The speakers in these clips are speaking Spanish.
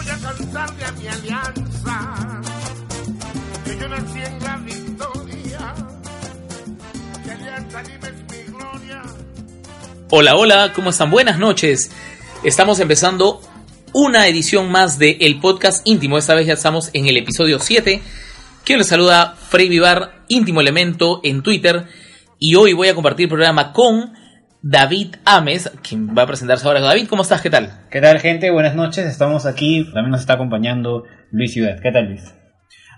voy a cantarle a mi alianza. Que yo nací en la victoria. Que alianza Lima es mi gloria. Hola, hola, ¿cómo están? Buenas noches. Estamos empezando una edición más de El Podcast Íntimo. Esta vez ya estamos en el episodio 7. Quien les saluda, Frey Vivar, íntimo elemento en Twitter. Y hoy voy a compartir el programa con David Ames, quien va a presentarse ahora. David, ¿cómo estás? ¿Qué tal? ¿Qué tal, gente? Buenas noches. Estamos aquí. También nos está acompañando Luis Ciudad. ¿Qué tal, Luis?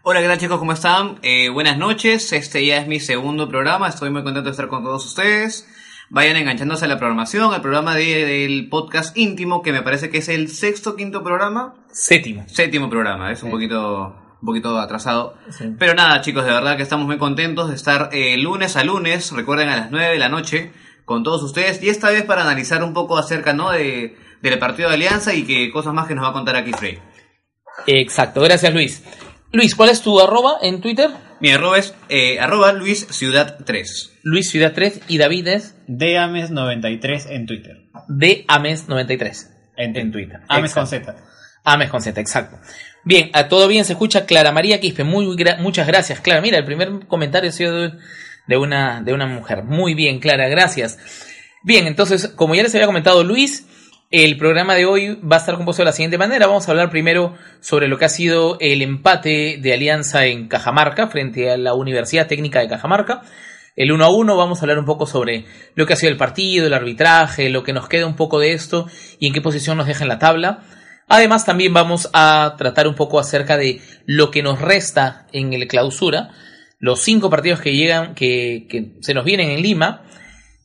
Hola, ¿qué tal chicos? ¿Cómo están? Eh, buenas noches. Este ya es mi segundo programa. Estoy muy contento de estar con todos ustedes. Vayan enganchándose a la programación, al programa de- del podcast íntimo, que me parece que es el sexto, quinto programa. Séptimo. Séptimo programa, es un poquito, un poquito atrasado. Pero nada, chicos, de verdad que estamos muy contentos de estar eh, lunes a lunes, recuerden a las 9 de la noche, con todos ustedes. Y esta vez para analizar un poco acerca, ¿no? De, del partido de Alianza y que cosas más que nos va a contar aquí Frey. Exacto, gracias Luis. Luis, ¿cuál es tu arroba en Twitter? Mi arroba es eh, arroba Luis Ciudad 3. Luis Ciudad 3 y David es Deames93 en Twitter. de Ames93. En, En Twitter. Ames con Exacto. Z. Ames con Z, exacto. Bien, a todo bien se escucha Clara María Quispe. Muy gra- muchas gracias, Clara. Mira, el primer comentario ha sido de, una, de una mujer. Muy bien, Clara, gracias. Bien, entonces, como ya les había comentado Luis, el programa de hoy va a estar compuesto de la siguiente manera. Vamos a hablar primero sobre lo que ha sido el empate de Alianza en Cajamarca frente a la Universidad Técnica de Cajamarca. El 1 a 1 vamos a hablar un poco sobre lo que ha sido el partido, el arbitraje, lo que nos queda un poco de esto y en qué posición nos deja en la tabla. Además, también vamos a tratar un poco acerca de lo que nos resta en el clausura, los cinco partidos que llegan, que, que se nos vienen en Lima,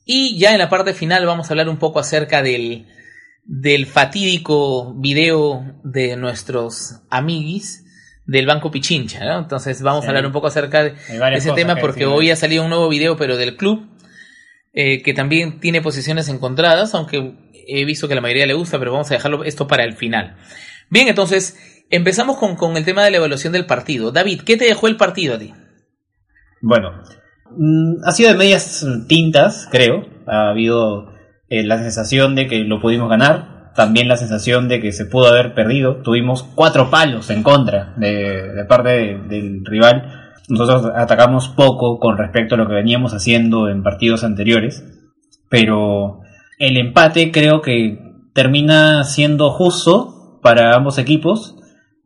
y ya en la parte final vamos a hablar un poco acerca del, del fatídico video de nuestros amiguis del Banco Pichincha, ¿no? Entonces vamos Sí. a hablar un poco acerca de ese tema que porque decir, hoy ha salido un nuevo video, pero del club, eh, que también tiene posiciones encontradas, aunque he visto que la mayoría le gusta, pero vamos a dejarlo esto para el final. Bien, entonces, empezamos con, con el tema de la evaluación del partido. David, ¿qué te dejó el partido a ti? Bueno, mm, ha sido de medias tintas, creo. Ha habido eh, la sensación de que lo pudimos ganar. También la sensación de que se pudo haber perdido. Tuvimos cuatro palos en contra de, parte de- del rival. Nosotros atacamos poco con respecto a lo que veníamos haciendo en partidos anteriores. Pero el empate creo que termina siendo justo para ambos equipos.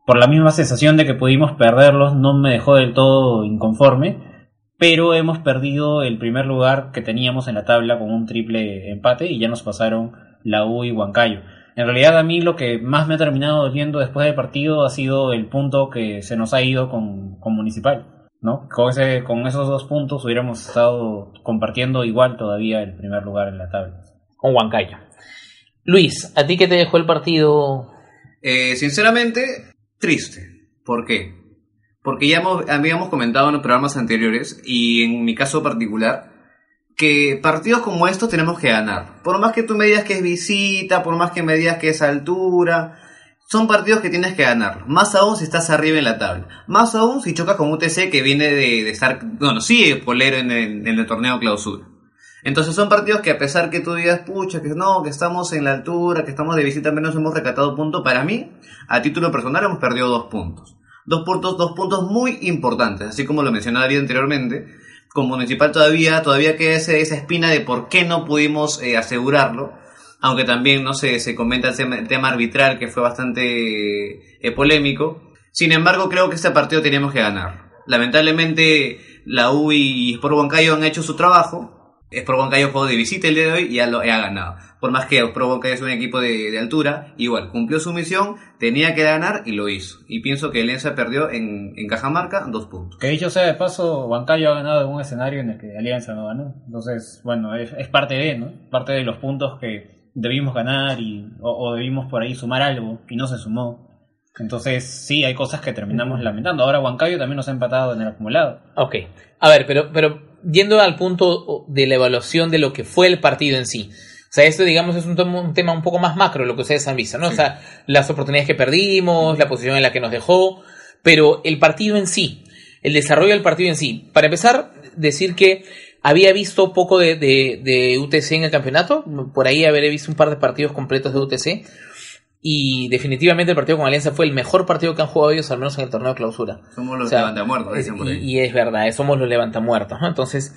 Por la misma sensación de que pudimos perderlos, no me dejó del todo inconforme pero hemos perdido el primer lugar que teníamos en la tabla con un triple empate y ya nos pasaron la U y Huancayo. En realidad a mí lo que más me ha terminado doliendo después del partido ha sido el punto que se nos ha ido con, con Municipal. ¿no? Con, ese, con esos dos puntos hubiéramos estado compartiendo igual todavía el primer lugar en la tabla. Con Huancayo. Luis, ¿a ti qué te dejó el partido? Eh, sinceramente, triste. ¿Por qué? Porque ya hemos- habíamos comentado en los programas anteriores, y en mi caso particular, que partidos como estos tenemos que ganar. Por más que tú me digas que es visita, por más que me digas que es altura, son partidos que tienes que ganar. Más aún si estás arriba en la tabla. Más aún si chocas con UTC que viene de, estar, bueno, sí, polero en el, en el torneo clausura. Entonces son partidos que a pesar que tú digas, pucha, que no, que estamos en la altura, que estamos de visita, menos hemos recatado punto, para mí, a título personal hemos perdido dos puntos. Dos puntos, dos puntos muy importantes, así como lo mencionaba Darío anteriormente. Con Municipal todavía, todavía queda ese- esa espina de por qué no pudimos eh, asegurarlo. Aunque también, no sé, se comenta el tema arbitral que fue bastante eh, polémico. Sin embargo, creo que este partido teníamos que ganar. Lamentablemente, la U y Sport Huancayo han hecho su trabajo. Sport Huancayo jugó de visita el día de hoy y ya lo ha ganado. Por más que Sport Huancayo es un equipo de, de altura, igual cumplió su misión, tenía que ganar y lo hizo. Y pienso que Alianza perdió en, en Cajamarca dos puntos. Que dicho sea de paso, Huancayo ha ganado en un escenario en el que Alianza no ganó. Entonces, bueno, es, es parte de, ¿no? Parte de los puntos que debimos ganar y, o, o debimos por ahí sumar algo y no se sumó. Entonces, sí, hay cosas que terminamos lamentando. Ahora Huancayo también nos ha empatado en el acumulado. Ok. A ver, pero, pero yendo al punto de la evaluación de lo que fue el partido en sí. O sea, esto, digamos, es un, tema- un tema un poco más macro, lo que ustedes han visto, ¿no? O sea, las oportunidades que perdimos, la posición en la que nos dejó, pero el partido en sí, el desarrollo del partido en sí. Para empezar, decir que había visto poco de, de, de UTC en el campeonato, por ahí habré visto un par de partidos completos de UTC, y definitivamente el partido con Alianza fue el mejor partido que han jugado ellos, al menos en el torneo de clausura. Somos los O sea, levantamuertos, dicen por ahí. y es verdad, eh, somos los levantamuertos, ¿no? Entonces,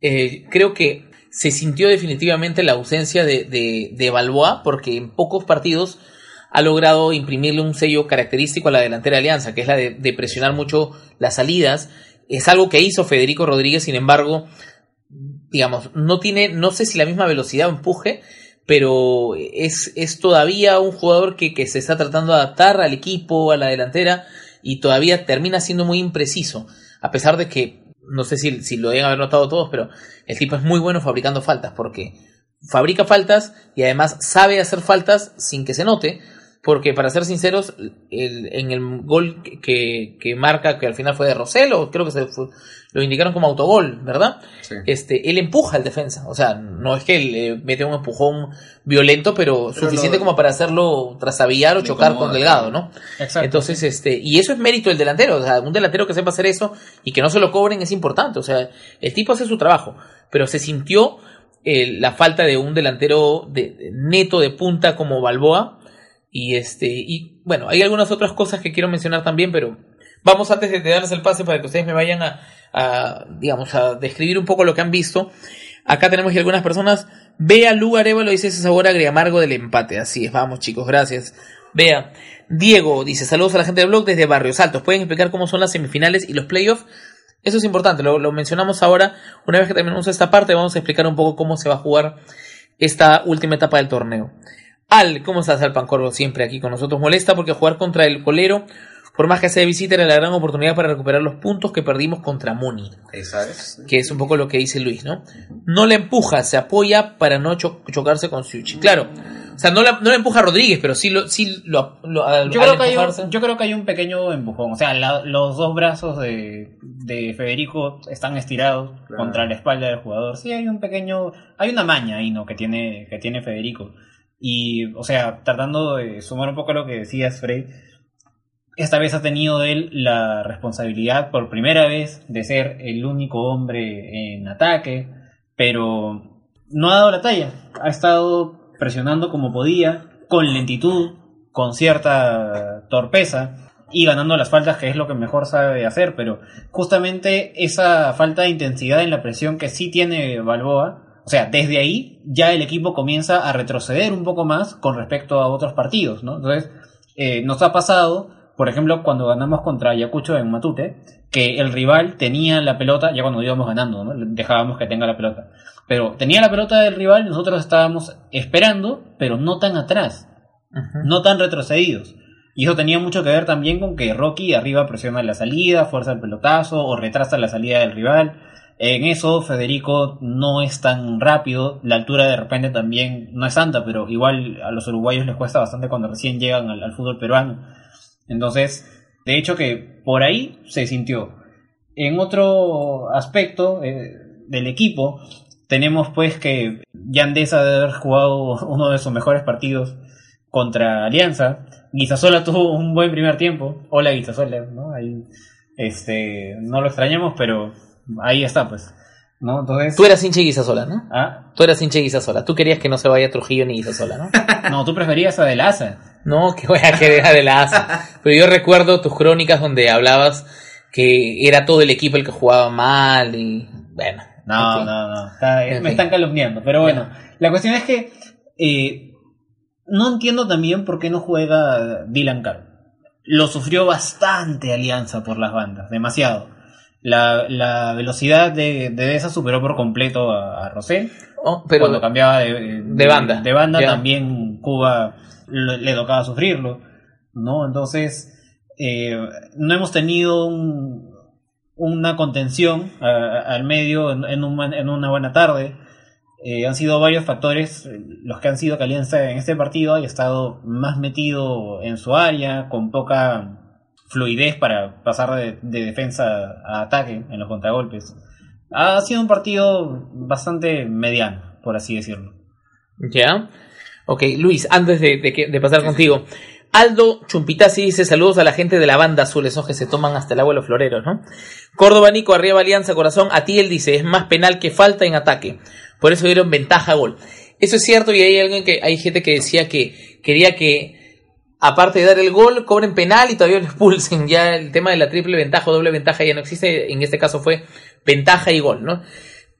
eh, creo que se sintió definitivamente la ausencia de, de, de Balboa, porque en pocos partidos ha logrado imprimirle un sello característico a la delantera de Alianza, que es la de, de presionar mucho las salidas. Es algo que hizo Federico Rodríguez, sin embargo, digamos, no tiene, no sé si la misma velocidad o empuje, pero es, es todavía un jugador que, que se está tratando de adaptar al equipo, a la delantera, y todavía termina siendo muy impreciso, a pesar de que, no sé si, si lo deben haber notado todos, pero el tipo es muy bueno fabricando faltas, porque fabrica faltas y además sabe hacer faltas sin que se note, porque para ser sinceros, el- en el gol que- que, marca, que al final fue de Roselo, creo que se fue- lo indicaron como autogol, ¿verdad? Sí. Este, él empuja al defensa, o sea, no es que le mete un empujón violento, pero, Pero suficiente lo- como para hacerlo trasabillar o chocar incomoda, con Delgado. ¿no? Exacto. Entonces, este, y eso es mérito del delantero, o sea, un delantero que sepa hacer eso y que no se lo cobren es importante, o sea, el tipo hace su trabajo, pero se sintió eh, la falta de un delantero de, de- neto de punta como Balboa y este, y bueno, hay algunas otras cosas que quiero mencionar también, pero vamos antes de darles el pase para que ustedes me vayan a, digamos, a describir un poco lo que han visto. Acá tenemos que algunas personas. Vea Lu Arevalo dice ese sabor agriamargo del empate. Así es, vamos chicos, gracias. Vea. Diego dice saludos a la gente del blog desde Barrios Altos. ¿Pueden explicar cómo son las semifinales y los playoffs? Eso es importante, lo, lo mencionamos ahora. Una vez que terminemos esta parte, vamos a explicar un poco cómo se va a jugar esta última etapa del torneo. Al, ¿cómo estás, Al Pancorvo? Siempre aquí con nosotros. Molesta porque jugar contra el colero, por más que sea de visita, era la gran oportunidad para recuperar los puntos que perdimos contra Muni Esa es. que es un poco lo que dice Luis, ¿no? No le empuja, se apoya para no cho- chocarse con Suchi. Claro, o sea, no la, no la empuja a Rodríguez, pero sí lo, sí lo, lo- al, Yo al creo, que hay un, yo creo que hay un pequeño empujón. O sea, la- los dos brazos de, de Federico están estirados Claro. contra la espalda del jugador. Sí, hay un pequeño. Hay una maña ahí, ¿no? Que tiene, que tiene Federico. Y, o sea, tratando de sumar un poco a lo que decías, Frey, esta vez ha tenido él la responsabilidad por primera vez de ser el único hombre en ataque, pero no ha dado la talla. Ha estado presionando como podía, con lentitud, con cierta torpeza y ganando las faltas, que es lo que mejor sabe hacer, pero justamente esa falta de intensidad en la presión que sí tiene Balboa, o sea, desde ahí ya el equipo comienza a retroceder un poco más con respecto a otros partidos, ¿no? Entonces, eh, nos ha pasado, por ejemplo, cuando ganamos contra Ayacucho en Matute, que el rival tenía la pelota, ya cuando íbamos ganando, ¿no? dejábamos que tenga la pelota, pero tenía la pelota del rival, nosotros estábamos esperando, pero no tan atrás, no tan retrocedidos. Y eso tenía mucho que ver también con que Rocky arriba presiona la salida, fuerza el pelotazo o retrasa la salida del rival. En eso Federico no es tan rápido, la altura de repente también no es santa, pero igual a los uruguayos les cuesta bastante cuando recién llegan al, al fútbol peruano. Entonces, de hecho que por ahí se sintió. En otro aspecto eh, del equipo, tenemos pues que Yandesa de haber jugado uno de sus mejores partidos contra Alianza. Guisasola tuvo un buen primer tiempo. Hola Guisasola, ¿no? Ahí, este, no lo extrañamos, pero ahí está, pues. ¿No? Entonces. Tú eras hincha de Guisasola, ¿no? Ah, Tú eras hincha de Guisasola. Tú querías que no se vaya Trujillo ni Guisasola, ¿no? no, tú preferías a De Laza. no, que voy a querer de ASA. Pero yo recuerdo tus crónicas donde hablabas que era todo el equipo el que jugaba mal y bueno. No, en fin. no, no. está- En me fin. están calumniando. Pero bueno, la cuestión es que eh, no entiendo también por qué no juega Dylan Carr. Lo sufrió bastante Alianza por las bandas, demasiado. La, la velocidad de, de esa superó por completo a, a Rosell. Oh, pero Cuando cambiaba de, de banda. De banda Ya. también Cuba le tocaba sufrirlo. ¿no? Entonces, eh, no hemos tenido un- una contención a- a- al medio en, en un en una buena tarde. eh, han sido varios factores eh, los que han sido que Alianza en este partido haya estado más metido en su área, con poca fluidez para pasar de, de defensa a ataque en los contragolpes. Ha sido un partido bastante mediano, por así decirlo. ¿Ya? Ok, Luis, antes de, de de pasar contigo. Aldo Chumpitasi dice saludos a la gente de la banda azul, esos que se toman hasta el agua los floreros, ¿no? Córdoba Nico, arriba Alianza, corazón. A ti él dice, es más penal que falta en ataque. Por eso dieron ventaja a gol. Eso es cierto y hay alguien que, hay gente que decía que quería que, aparte de dar el gol, cobren penal y todavía lo expulsen. Ya el tema de la triple ventaja o doble ventaja ya no existe. En este caso fue ventaja y gol, ¿no?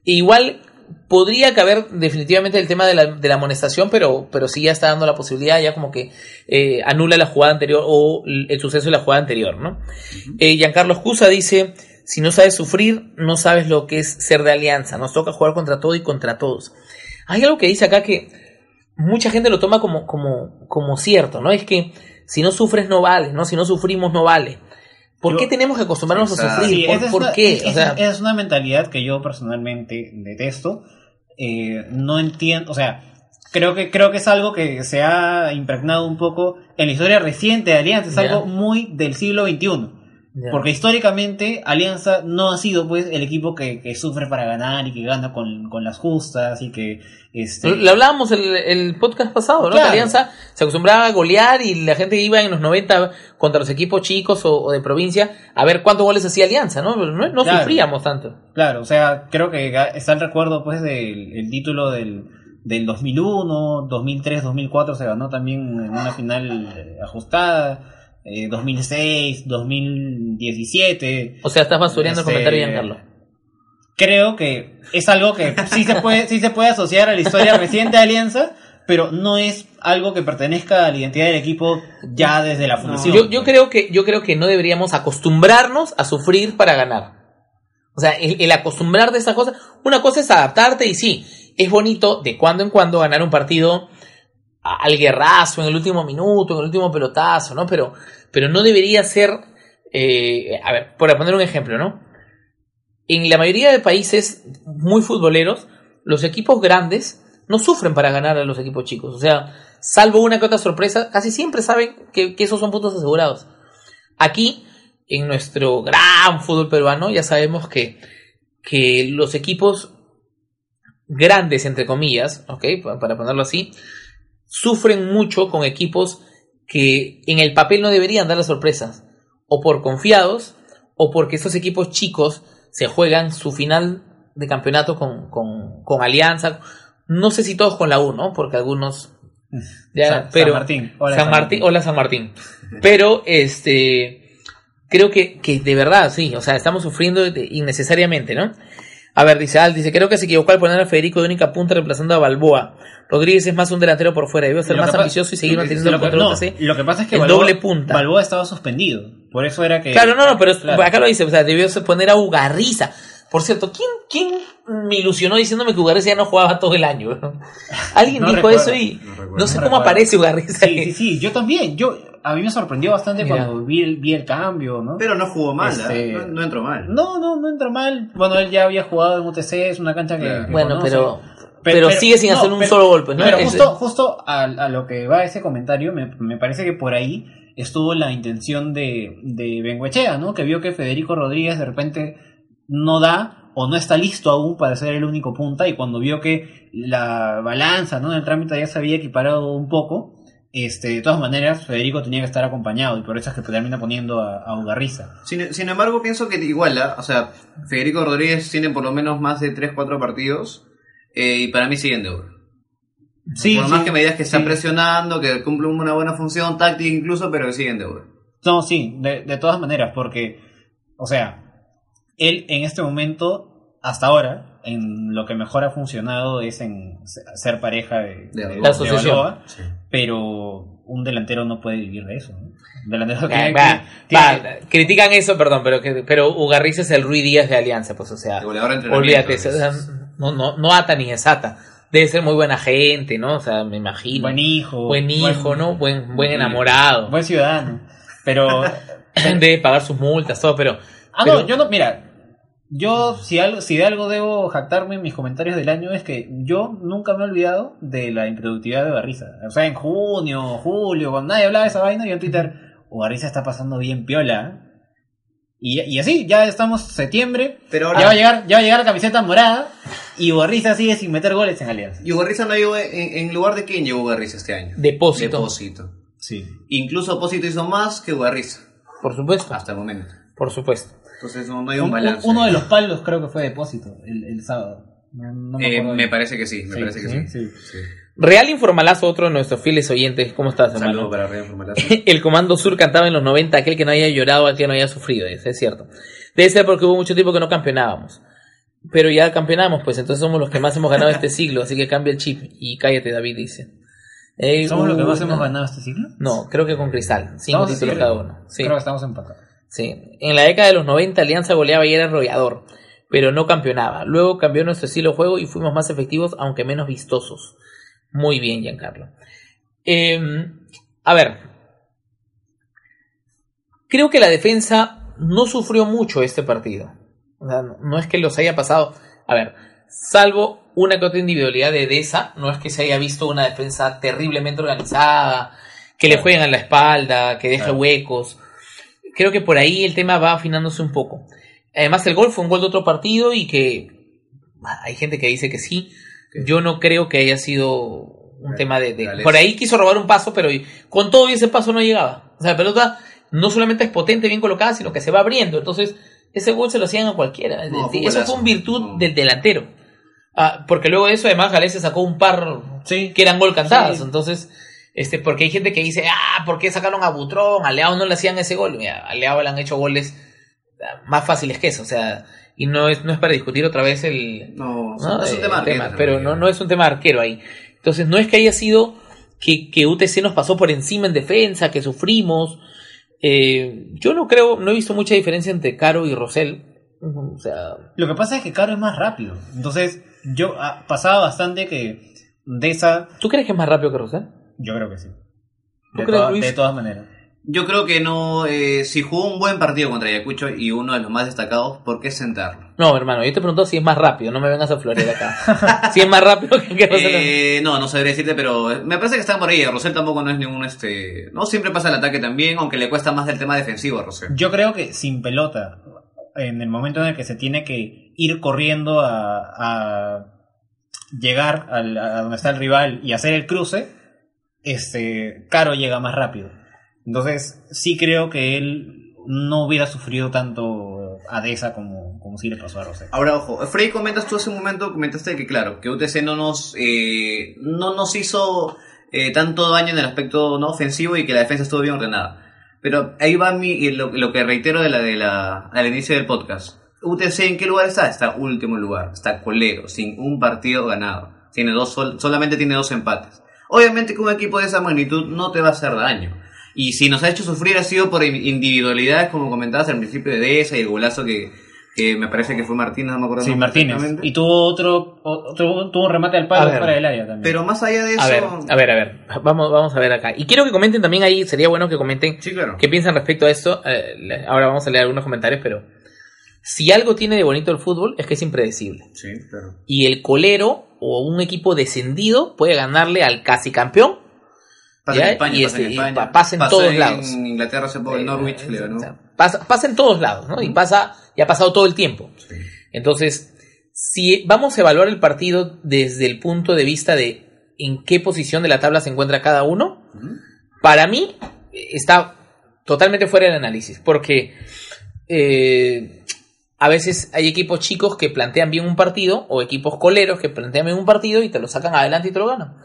Igual podría caber definitivamente el tema de la, de la amonestación, pero, pero sí ya está dando la posibilidad, ya como que eh, anula la jugada anterior o el suceso de la jugada anterior, ¿no? Eh, Giancarlo Escusa dice, si no sabes sufrir, no sabes lo que es ser de alianza, nos toca jugar contra todo y contra todos. Hay algo que dice acá que mucha gente lo toma como, como, como cierto, ¿no? Es que si no sufres no vale, ¿no? Si no sufrimos no vale. ¿Por Yo- qué tenemos que acostumbrarnos a sufrir? Sí, ¿Por, es por una- qué? esa- O sea, esa es una mentalidad que yo personalmente detesto. Eh, no entiendo, o sea, creo que, creo que es algo que se ha impregnado un poco en la historia reciente de Alianza, es algo muy del siglo XXI. Porque históricamente Alianza no ha sido pues el equipo que, que sufre para ganar y que gana con, con las justas y que este Lo hablábamos el, el podcast pasado, ¿no? Claro. Que Alianza se acostumbraba a golear y la gente iba en los 90 contra los equipos chicos o, o de provincia a ver cuántos goles hacía Alianza, ¿no? No, no Claro. sufríamos tanto. Claro, o sea, creo que está el recuerdo pues del el título del, del 2001, 2003, 2004 se ganó también en una final eh, ajustada, eh, 2006, 2017. O sea, estás basureando el Este, comentario, Giancarlo. Creo que es algo que sí se puede, sí se puede asociar a la historia reciente de Alianza, pero no es algo que pertenezca a la identidad del equipo ya desde la fundación. Yo, yo creo que, yo creo que no deberíamos acostumbrarnos a sufrir para ganar. O sea, el, el acostumbrar de esa cosa, una cosa es adaptarte y sí, es bonito de cuando en cuando ganar un partido al guerrazo, en el último minuto, en el último pelotazo, ¿no? Pero, pero no debería ser, eh, a ver, por poner un ejemplo, ¿no? En la mayoría de países muy futboleros, los equipos grandes no sufren para ganar a los equipos chicos. O sea, salvo una que otra sorpresa, casi siempre saben que, esos son puntos asegurados. Aquí, en nuestro gran fútbol peruano, ya sabemos que, que los equipos grandes, entre comillas, ¿ok? Pa- Para ponerlo así, sufren mucho con equipos que en el papel no deberían dar las sorpresas. O por confiados, o porque esos equipos chicos se juegan su final de campeonato con, con, con Alianza. No sé si todos con la U, ¿no? Porque algunos... Ya, San- San pero, Martín. Hola, San San Martín. Martín. Hola San Martín. Pero, este, creo que, que de verdad, sí, o sea, estamos sufriendo de- innecesariamente, ¿no? A ver, dice Al, dice, creo que se equivocó al poner a Federico de única punta reemplazando a Balboa. Rodríguez es más un delantero por fuera, debe ser más ambicioso y seguir manteniendo el control no, que lo que pasa es que el Balboa, doble punta. Balboa estaba suspendido. Por eso era que. Claro, no, no, pero Claro. acá lo dice, o sea, debió poner a Ugarriza. Por cierto, ¿quién, quién me ilusionó diciéndome que Ugarriza ya no jugaba todo el año? Alguien No dijo recuerdo, eso y no sé No cómo recuerdo. aparece Ugarriza. Sí, sí, sí, yo también. Yo, a mí me sorprendió bastante Mira. cuando vi el, vi el cambio, ¿no? Pero no jugó mal, Este- ¿ah? no, no entró mal. No, no, no entra mal. Bueno, él ya había jugado en UTC, es una cancha que. Claro. que Bueno, conoce. pero, Pe- pero, sigue sin no, hacer un pero- solo golpe, ¿no? Pero justo, justo a, a lo que va ese comentario, me, me parece que por ahí estuvo la intención de, de Benguechea, ¿no? Que vio que Federico Rodríguez de repente no da o no está listo aún para ser el único punta y cuando vio que la balanza, ¿no? En el trámite ya se había equiparado un poco, este, de todas maneras Federico tenía que estar acompañado y por eso es que termina poniendo a, a Ugarriza. Sin, sin embargo, pienso que igual, ¿ah? o sea, Federico Rodríguez tiene por lo menos más de 3-4 partidos eh, y para mí siguen de oro. Sí, por sí, más que me digas que están sí. presionando, que cumplen una buena función táctica incluso, pero que siguen de oro. No, sí, de, de todas maneras, porque, o sea, él en este momento, hasta ahora, en lo que mejor ha funcionado es en se- ser pareja de, De de-. La asociación. Pero un delantero no puede vivir de eso. ¿no? Un delantero Ah, tiene va, que- va, tiene- critican eso, perdón, pero que, pero Ugarriza es el Rui Díaz de Alianza, pues, o sea, olvídate, es. o sea, no, no, no ata ni desata. Debe ser muy buena gente, ¿no? O sea, me imagino. buen hijo. Buen hijo, buen- ¿no? Buen, buen enamorado. Buen ciudadano. Pero, Debe pagar sus multas, todo, pero. ah, pero- no, yo no, mira, Yo, si, algo, si de algo debo jactarme en mis comentarios del año, es que yo nunca me he olvidado de la improductividad de Barriza. O sea, en junio, julio, cuando nadie hablaba de esa vaina, yo en Twitter, oh, Barriza está pasando bien piola. ¿eh?". Y, y así, ya estamos septiembre, Pero ya va a ahora, llegar, ya va a llegar la camiseta morada, y Barriza sigue sin meter goles en Alianza. y Ugarriza no llegó, en, en lugar de quién llegó Ugarriza este año? Depósito. Depósito. Sí. Incluso Opósito hizo más que Ugarriza, Por supuesto. hasta el momento. Por supuesto. Entonces no, no hay un balance. uno de los palos creo que fue depósito el, el sábado. No, no me Eh, me parece que sí, me Sí, parece que sí. sí. Sí. Real Informalazo, otro de nuestros fieles oyentes. ¿Cómo estás, Saludos hermano? para Ryan Formalazo. El Comando Sur cantaba en los 90, aquel que no haya llorado, aquel que no haya sufrido, dice, es cierto. Debe ser porque hubo mucho tiempo que no campeonábamos. Pero ya campeonamos, pues entonces somos los que más hemos ganado este siglo, así que cambia el chip. Y cállate, David, dice. Eh, ¿Somos los que uh, más hemos ganado este siglo? No, creo que con Cristal. Cinco Estamos títulos cada uno. Sí, Creo que estamos empatados. Sí. En la década de los 90, Alianza goleaba y era arrollador, pero no campeonaba. Luego cambió nuestro estilo de juego y fuimos más efectivos, aunque menos vistosos. Muy bien, Giancarlo. Eh, a ver, creo que la defensa no sufrió mucho este partido. O sea, no- es que los haya pasado. A ver, salvo una que otra individualidad de Deza, no es que se haya visto una defensa terriblemente organizada, que le jueguen a la espalda, que deje huecos. Creo que por ahí el tema va afinándose un poco. Además, el gol fue un gol de otro partido y que hay gente que dice que sí. Yo no creo que haya sido un tema de. Por ahí quiso robar un paso, pero con todo y ese paso no llegaba. O sea, la pelota no solamente es potente, bien colocada, sino que se va abriendo. Entonces, ese gol se lo hacían a cualquiera. No, fue eso fue un virtud No. del delantero. Ah, porque luego de eso, además, Galés sacó un par Sí. que eran gol cantadas. Sí. Entonces, este, porque hay gente que dice, ah, ¿por qué sacaron a Butrón? A Leao no le hacían ese gol. Mira, a Leao le han hecho goles más fáciles que eso. O sea, y no es, no es para discutir otra vez el, No, ¿no? es un tema, arquero, pero no, no es un tema arquero ahí. Entonces, no es que haya sido que, que UTC nos pasó por encima en defensa, que sufrimos. Eh, yo no creo, no he visto mucha diferencia entre Caro y Rosell. O sea, Lo que pasa es que Caro es más rápido. Entonces, yo ah, pasaba bastante que de esa. ¿tú crees que es más rápido que Rosell? Yo creo que sí. ¿Tú De, crees, toda- Luis? de todas maneras. Yo creo que no, eh, si jugó un buen partido contra Ayacucho y uno de los más destacados, ¿por qué sentarlo? No, hermano, yo te pregunto si es más rápido, no me vengas a florear acá. si es más rápido que, que. Eh, no, no sabría decirte, pero me parece que están por ahí. Rosell tampoco no es ningún este. No siempre pasa el ataque también, aunque le cuesta más del tema defensivo a Rosell. Yo creo que sin pelota, en el momento en el que se tiene que ir corriendo a, a llegar al- a donde está el rival y hacer el cruce, este, Caro llega más rápido. Entonces, sí creo que él no hubiera sufrido tanto a Deza como, como sí le pasó a Rosell. Ahora, ojo, Frey, comentas tú hace un momento, comentaste que, claro, que UTC no nos, eh, no nos hizo eh, tanto daño en el aspecto no ofensivo y que la defensa estuvo bien ordenada. Pero ahí va mi, lo, lo que reitero de la, de la, al inicio del podcast. UTC, ¿en qué lugar está? Está último lugar, está colero, sin un partido ganado. Tiene dos, sol- solamente tiene dos empates. Obviamente que un equipo de esa magnitud no te va a hacer daño. Y si nos ha hecho sufrir ha sido por individualidades, como comentabas al principio de Deza y el golazo que, que me parece que fue Martínez, no me acuerdo. Sí, el Martínez. Y tuvo otro, otro tuvo un remate al palo fuera del área también. Pero más allá de eso... A ver, a ver, a ver. Vamos, vamos a ver acá. Y quiero que comenten también ahí, sería bueno que comenten Sí, claro. qué piensan respecto a esto. Eh, ahora vamos a leer algunos comentarios, pero si algo tiene de bonito el fútbol es que es impredecible. Sí, claro. Y el colero o un equipo descendido puede ganarle al casi campeón. En España, Y pasa en este, España. pasa en todos lados. En Inglaterra hace poco, el Norwich, Eh, le ganó. o sea, pasa, pasa en todos lados, ¿no? Y pasa, y ha pasado todo el tiempo. Sí. Entonces, si vamos a evaluar el partido desde el punto de vista de en qué posición de la tabla se encuentra cada uno, para mí eh, está totalmente fuera del análisis, porque eh, a veces hay equipos chicos que plantean bien un partido o equipos coleros que plantean bien un partido y te lo sacan adelante y te lo ganan.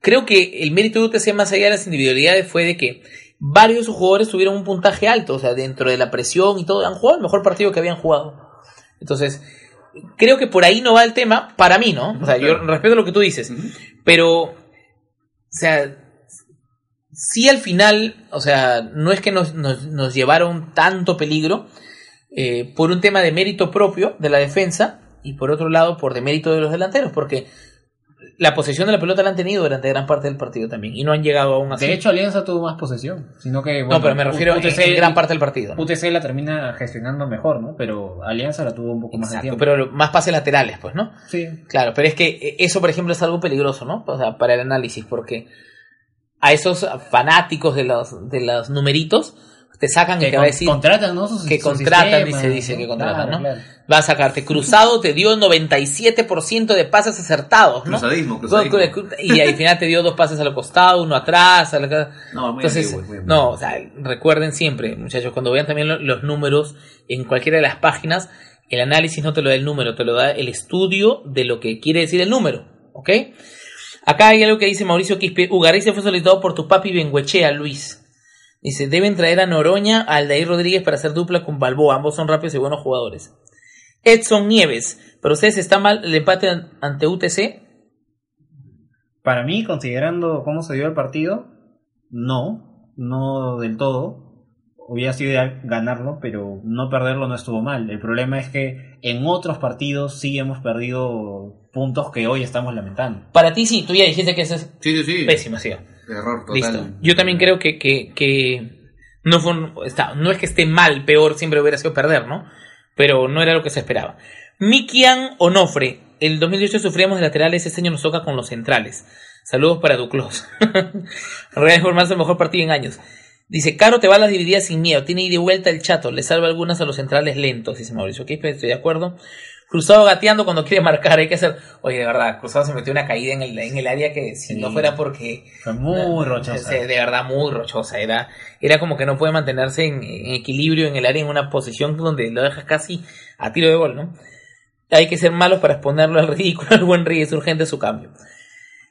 Creo que el mérito de UTC más allá de las individualidades fue de que varios de sus jugadores tuvieron un puntaje alto, o sea, dentro de la presión y todo, han jugado el mejor partido que habían jugado. Entonces, creo que por ahí no va el tema, para mí, ¿no? O sea, yo respeto lo que tú dices, pero, o sea, sí al final, o sea, no es que nos, nos, nos llevaron tanto peligro eh, por un tema de mérito propio de la defensa y por otro lado por demérito de los delanteros, porque la posesión de la pelota la han tenido durante gran parte del partido también y no han llegado aún así. De hecho, Alianza tuvo más posesión, sino que... bueno, no, pero me refiero UTC en, en gran parte del partido. ¿no? UTC la termina gestionando mejor, ¿no? Pero Alianza la tuvo un poco más de tiempo. pero más pases laterales, pues, ¿no? Sí. Claro, pero es que eso, por ejemplo, es algo peligroso, ¿no? O sea, para el análisis, porque a esos fanáticos de los, de los numeritos te sacan y Que te va a decir contratan, ¿no? Sus- que sus contratan, sistemas, dice, dice que contratan, Claro, ¿no? claro. Va a sacarte cruzado, te dio 97% de pases acertados, ¿no? Cruzadismo, cruzadismo. Y al final te dio dos pases al costado, uno atrás. a la- No, muy Entonces, antiguo, muy antiguo. no, o sea, recuerden siempre, muchachos, cuando vean también lo- los números en cualquiera de las páginas, el análisis no te lo da el número, te lo da el estudio de lo que quiere decir el número, ¿ok? Acá hay algo que dice Mauricio Quispe, Ugarice fue solicitado por tu papi Benguechea, Luis. Dice, deben traer a Noroña, a Aldair Rodríguez para hacer dupla con Balboa, ambos son rápidos y buenos jugadores. Edson Nieves, ¿pero ustedes está mal el empate an- ante UTC? Para mí, considerando cómo se dio el partido, no, no del todo. Hubiera sido ideal ganarlo, pero no perderlo no estuvo mal. El problema es que en otros partidos sí hemos perdido puntos que hoy estamos lamentando. Para ti sí, tú ya dijiste que eso es Sí, sí, sí. pésimo, sí. Error total. Listo. Yo también creo que, que, que no fue está, no es que esté mal, peor, siempre hubiera sido perder, ¿no? Pero no era lo que se esperaba. Mikian Onofre, el 2018 sufríamos de laterales, este año nos toca con los centrales. Saludos para Duclos. Real formarse el mejor partido en años. Dice, Caro te va a las divididas sin miedo, tiene ida y vuelta el chato, le salva algunas a los centrales lentos, dice Mauricio Quispe, estoy de acuerdo. Cruzado gateando cuando quiere marcar, hay que hacer... Oye, de verdad, Cruzado se metió una caída en el, en el área que si no fuera porque Fue muy rochosa. De verdad muy rochosa. Era, era como que no puede mantenerse en, en equilibrio en el área en una posición donde lo dejas casi a tiro de gol, ¿no? Hay que ser malos para exponerlo al ridículo, al buen río, es urgente su cambio.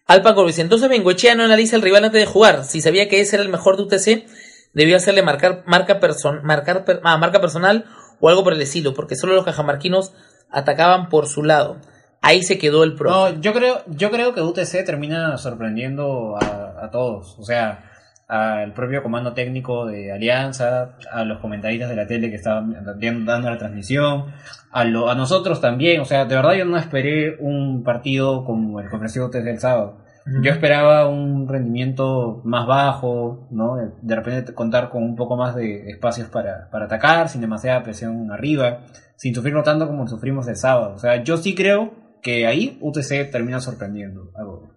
Alpa Corbis, entonces Bengoechea no analiza al rival antes de jugar. Si sabía que ese era el mejor de UTC, debió hacerle marcar marca, person, marcar, ah, marca personal o algo por el estilo, porque solo los cajamarquinos atacaban por su lado. Ahí se quedó el pro. No, yo creo, yo creo que UTC termina sorprendiendo a, a todos. O sea, al propio comando técnico de Alianza, a los comentaristas de la tele que estaban dando la transmisión, a, lo- a nosotros también. O sea, de verdad yo no esperé un partido como el que ofreció UTC el sábado. Yo esperaba un rendimiento más bajo, ¿no? De, repente contar con un poco más de espacios para, para atacar, sin demasiada presión arriba, sin sufrirlo tanto como sufrimos el sábado. O sea, yo sí creo que ahí UTC termina sorprendiendo algo.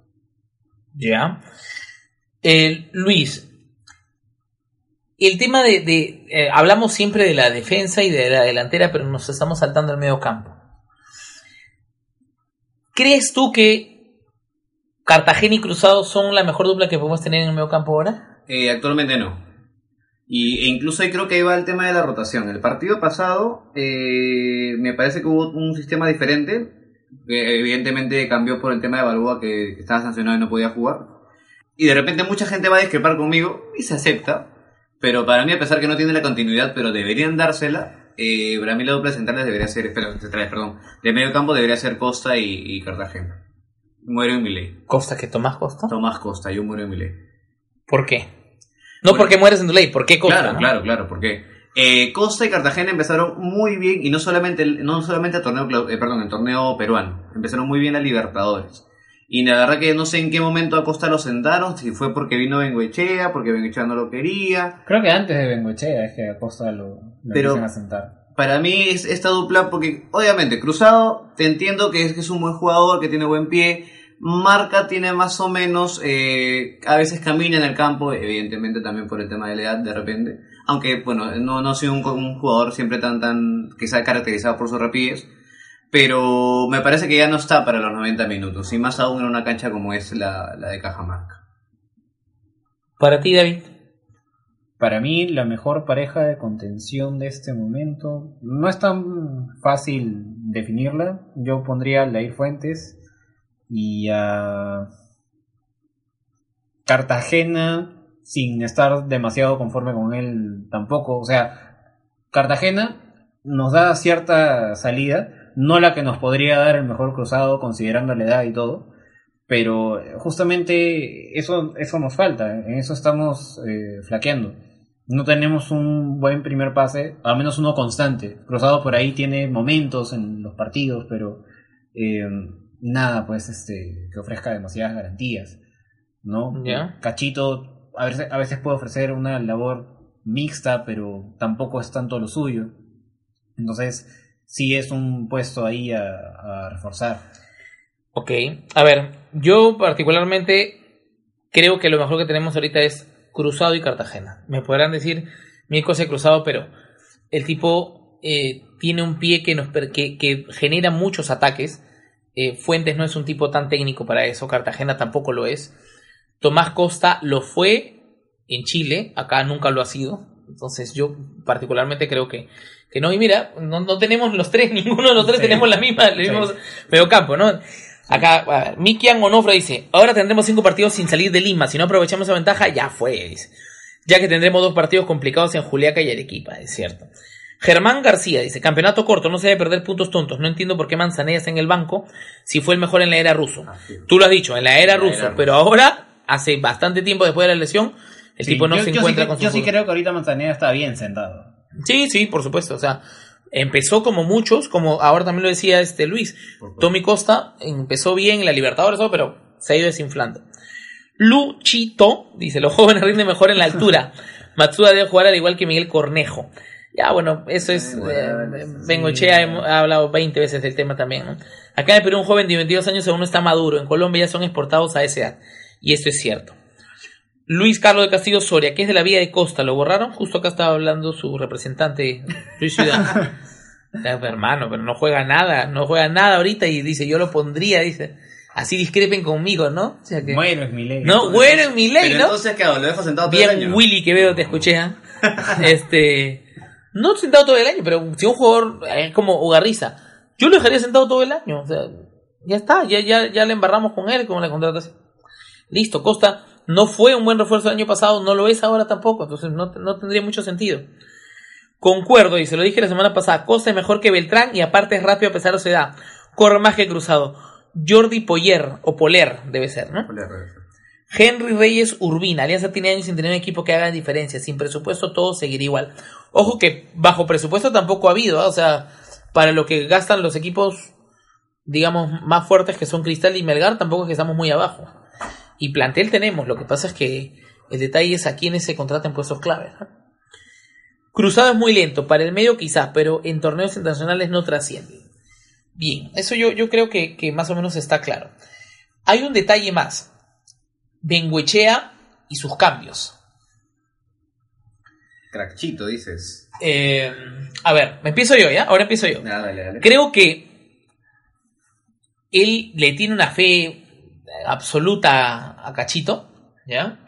Ya. Eh, Luis, el tema de, de, eh, hablamos siempre de la defensa y de la delantera, pero nos estamos saltando al medio campo. ¿Crees tú que Cartagena y Cruzado son la mejor dupla que podemos tener en el medio campo ahora? Eh, actualmente no. Y, e incluso ahí creo que ahí va el tema de la rotación. El partido pasado eh, me parece que hubo un sistema diferente. que evidentemente cambió por el tema de Balboa que, estaba sancionado y no podía jugar. Y de repente mucha gente va a discrepar conmigo y se acepta. Pero para mí, a pesar que no tiene la continuidad, pero deberían dársela, eh, para mí la dupla de centrales debería ser, de medio campo debería ser Costa y Cartagena. Muero en Milei. Costa que Tomás Costa. Tomás Costa, yo muero en Milei. ¿Por qué? No Bueno. porque mueres en tu ley, ¿por qué Costa? Claro, no? claro, claro, porque eh, Costa y Cartagena empezaron muy bien y no solamente no solamente el torneo eh, perdón, el torneo peruano, empezaron muy bien a Libertadores. Y la verdad que no sé en qué momento a Costa lo sentaron, si fue porque vino Bengoechea, porque Bengoechea no lo quería. Creo que antes de Bengochea es que Acosta lo, lo Pero- empiezan a sentar. Para mí es esta dupla porque obviamente Cruzado te entiendo que es que es un buen jugador, que tiene buen pie. Marca tiene más o menos, eh, a veces camina en el campo, evidentemente también por el tema de la edad de repente. Aunque, bueno, no, no ha sido un, jugador siempre tan, tan, que se caracterizado por su rapidez. Pero me parece que ya no está para los 90 minutos. Y más aún en una cancha como es la, la de Cajamarca. Para ti, David. Para mí, la mejor pareja de contención de este momento no es tan fácil definirla. Yo pondría a Lair Fuentes y a Cartagena sin estar demasiado conforme con él tampoco. O sea, Cartagena nos da cierta salida, no la que nos podría dar el mejor cruzado considerando la edad y todo, pero justamente eso, eso nos falta, en eso estamos eh, flaqueando. No tenemos un buen primer pase, al menos uno constante. Cruzado por ahí tiene momentos en los partidos, pero eh, nada pues este que ofrezca demasiadas garantías, ¿no? Cachito a veces, a veces puede ofrecer una labor mixta, pero tampoco es tanto lo suyo. Entonces, sí es un puesto ahí a, a reforzar. Ok, a ver, yo particularmente creo que lo mejor que tenemos ahorita es Cruzado y Cartagena. Me podrán decir mil cosas de Cruzado, pero el tipo eh, tiene un pie que, nos, per- que, que genera muchos ataques. Eh, Fuentes no es un tipo tan técnico para eso, Cartagena tampoco lo es. Tomás Costa lo fue en Chile, acá nunca lo ha sido. Entonces yo particularmente creo que, que no. Y mira, no, no tenemos los tres, ninguno de los tres Sí. tenemos la misma, el mismo medio campo, ¿no? Acá, a ver, Mikian Onofre dice, ahora tendremos cinco partidos sin salir de Lima, si no aprovechamos esa ventaja, ya fue, dice. Ya que tendremos dos partidos complicados en Juliaca y Arequipa, es cierto. Germán García dice, campeonato corto, no se debe perder puntos tontos, no entiendo por qué Manzanilla está en el banco si fue el mejor en la era ruso. Tú lo has dicho, en la era En la ruso, era ruso. pero ahora, hace bastante tiempo después de la lesión, el Sí, tipo no yo- se yo sí encuentra cre- con su Yo sí creo que ahorita Manzanera está bien sentado. Sí, sí, por supuesto. O sea, empezó como muchos, como ahora también lo decía este Luis. Tommy Costa empezó bien en la Libertadores, pero se ha ido desinflando. Luchito dice: Los jóvenes rinden mejor en la altura. Matsuda debe jugar al igual que Miguel Cornejo. Ya, bueno, eso es. Eh, bueno, eh, sí. Bengochea ha hablado 20 veces del tema también. ¿no? Acá en Perú, un joven de 22 años aún no está maduro. En Colombia ya son exportados a esa edad. Y esto es cierto. Luis Carlos de Castillo Soria, que es de la Vía de Costa, ¿lo borraron? Justo acá estaba hablando su representante, Luis Ciudad. Pues, hermano, pero no juega nada, no juega nada ahorita y dice, yo lo pondría, dice. Así discrepen conmigo, ¿no? O sea que... Bueno, es mi ley. no, bueno en mi ley, Pero ¿no? entonces, ¿qué hago? ¿Lo dejo sentado todo el Bien año? Willy que veo, te escuché, ¿ah? Este... No sentado todo el año, pero si un jugador es como Ugarriza, yo lo dejaría sentado todo el año, o sea, ya está, ya, ya, ya le embarramos con él, con la contratación. Listo, Costa no fue un buen refuerzo el año pasado, no lo es ahora tampoco, entonces no, no tendría mucho sentido. Concuerdo, y se lo dije la semana pasada, Costa es mejor que Beltrán y aparte es rápido a pesar de su edad. Corre más que cruzado. Jordi Poyer, o Poler debe ser, ¿no? Henry Reyes Urbina. Alianza tiene años sin tener un equipo que haga diferencia. Sin presupuesto todo seguiría igual. Ojo que bajo presupuesto tampoco ha habido. ¿ah? O sea, para lo que gastan los equipos, digamos, más fuertes que son Cristal y Melgar, tampoco es que estamos muy abajo. Y plantel tenemos. Lo que pasa es que el detalle es a quienes se contratan puestos claves. ¿no? Cruzado es muy lento. Para el medio quizás, pero en torneos internacionales no trasciende. Bien, eso yo, yo creo que, que más o menos está claro. Hay un detalle más. Benguechea y sus cambios. Crackchito, dices. Eh, a ver, me empiezo yo, ¿ya? Ahora empiezo yo. Nada, dale, dale. Creo que él le tiene una fe absoluta a Cachito, ¿ya?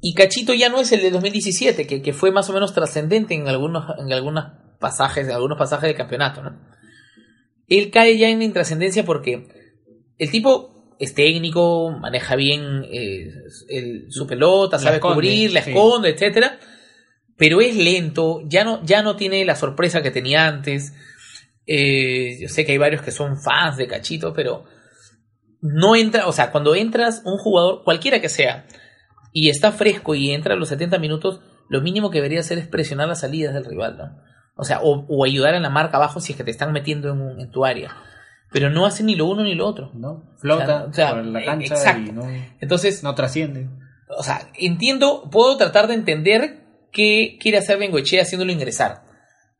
Y Cachito ya no es el de 2017, que, que fue más o menos trascendente en algunos, en algunos pasajes, en algunos pasajes del campeonato, ¿no? Él cae ya en intrascendencia porque el tipo es técnico, maneja bien eh, el- su pelota, La sabe esconde, cubrir, la sí. esconde, etcétera pero es lento, ya no, ya no tiene la sorpresa que tenía antes. Eh, yo sé que hay varios que son fans de Cachito, pero no entra, o sea, cuando entras un jugador, cualquiera que sea, y está fresco y entra a los 70 minutos, lo mínimo que debería hacer es presionar las salidas del rival, ¿no? O sea, o, o ayudar en la marca abajo si es que te están metiendo en, en tu área. Pero no hace ni lo uno ni lo otro. ¿no? Flota O sea, por la eh, cancha exacto. y no, Entonces, no trasciende. o sea, entiendo, puedo tratar de entender qué quiere hacer Bengoechea haciéndolo ingresar.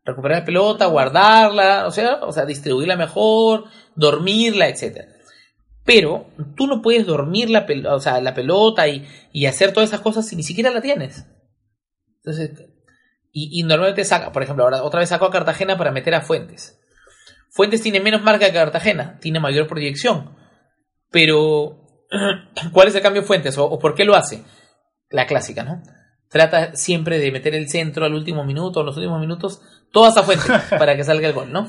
Recuperar la pelota, guardarla, o sea, o sea, distribuirla mejor, dormirla, etcétera. Pero tú no puedes dormir la, pel- o sea, la pelota y, hacer todas esas cosas si ni siquiera la tienes. Entonces, y, normalmente saca, por ejemplo, ahora otra vez sacó a Cartagena para meter a Fuentes. Fuentes tiene menos marca que Cartagena, tiene mayor proyección. Pero, ¿cuál es el cambio Fuentes? ¿O, o por qué lo hace? La clásica, ¿no? Trata siempre de meter el centro al último minuto, a los últimos minutos, todas a Fuentes para que salga el gol, ¿no?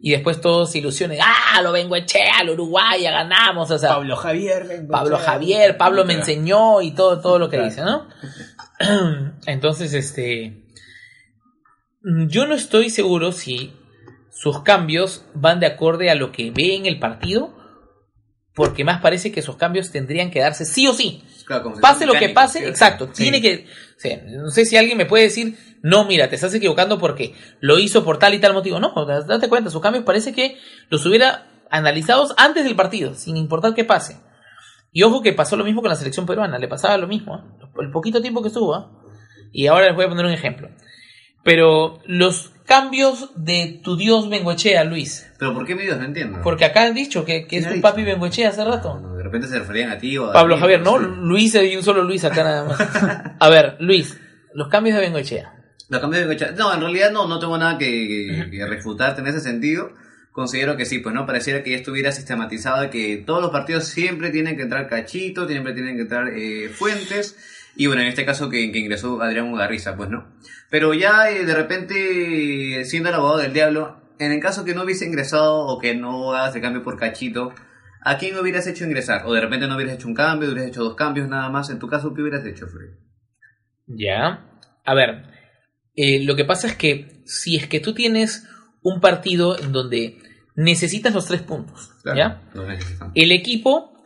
Y después todos se ilusionen, ¡ah! Lo vengo a echar, al Uruguay, ya ganamos, o sea, Pablo Javier. Pablo Javier, Pablo me enseñó y todo, todo lo que Claro. dice, ¿no? Entonces, este. Yo no estoy seguro si sus cambios van de acorde a lo que ve en el partido, porque más parece que sus cambios tendrían que darse sí o sí. Claro, como si Pase lo que pase, ¿sí? exacto. Sí. Tiene que. o sea, no sé si alguien me puede decir, no, mira, te estás equivocando porque lo hizo por tal y tal motivo. No, date cuenta, sus cambios parece que los hubiera analizados antes del partido, sin importar qué pase. Y ojo que pasó lo mismo con la selección peruana, le pasaba lo mismo, ¿eh? el poquito tiempo que estuvo. ¿eh? Y ahora les voy a poner un ejemplo. Pero los cambios de tu dios Bengoechea, Luis, Pero ¿por qué medios? No entiendo. porque acá han dicho que, que es ¿Quién ha tu dicho? papi Bengoechea hace rato. No, de repente se referían a ti o a Pablo Javier, no. Luis hay un solo Luis acá nada más. A ver, Luis, los cambios de Bengoechea. Los cambios de Bengoechea- No, en realidad no, no tengo nada que, que- que refutarte en ese sentido. Considero que sí, pues no pareciera que ya estuviera sistematizado que todos los partidos siempre tienen que entrar Cachito, siempre tienen que entrar eh, Fuentes. Y bueno, en este caso que, que ingresó Adrián Mugarriza, pues no. Pero ya eh, de repente, siendo el abogado del diablo, en el caso que no hubiese ingresado o que no hagas el cambio por Cachito, ¿a quién hubieras hecho ingresar? O de repente no hubieras hecho un cambio, hubieras hecho dos cambios nada más. En tu caso, ¿qué hubieras hecho, Fred? Ya. A ver, eh, lo que pasa es que si es que tú tienes un partido en donde necesitas los tres puntos, ¿ya? No. El equipo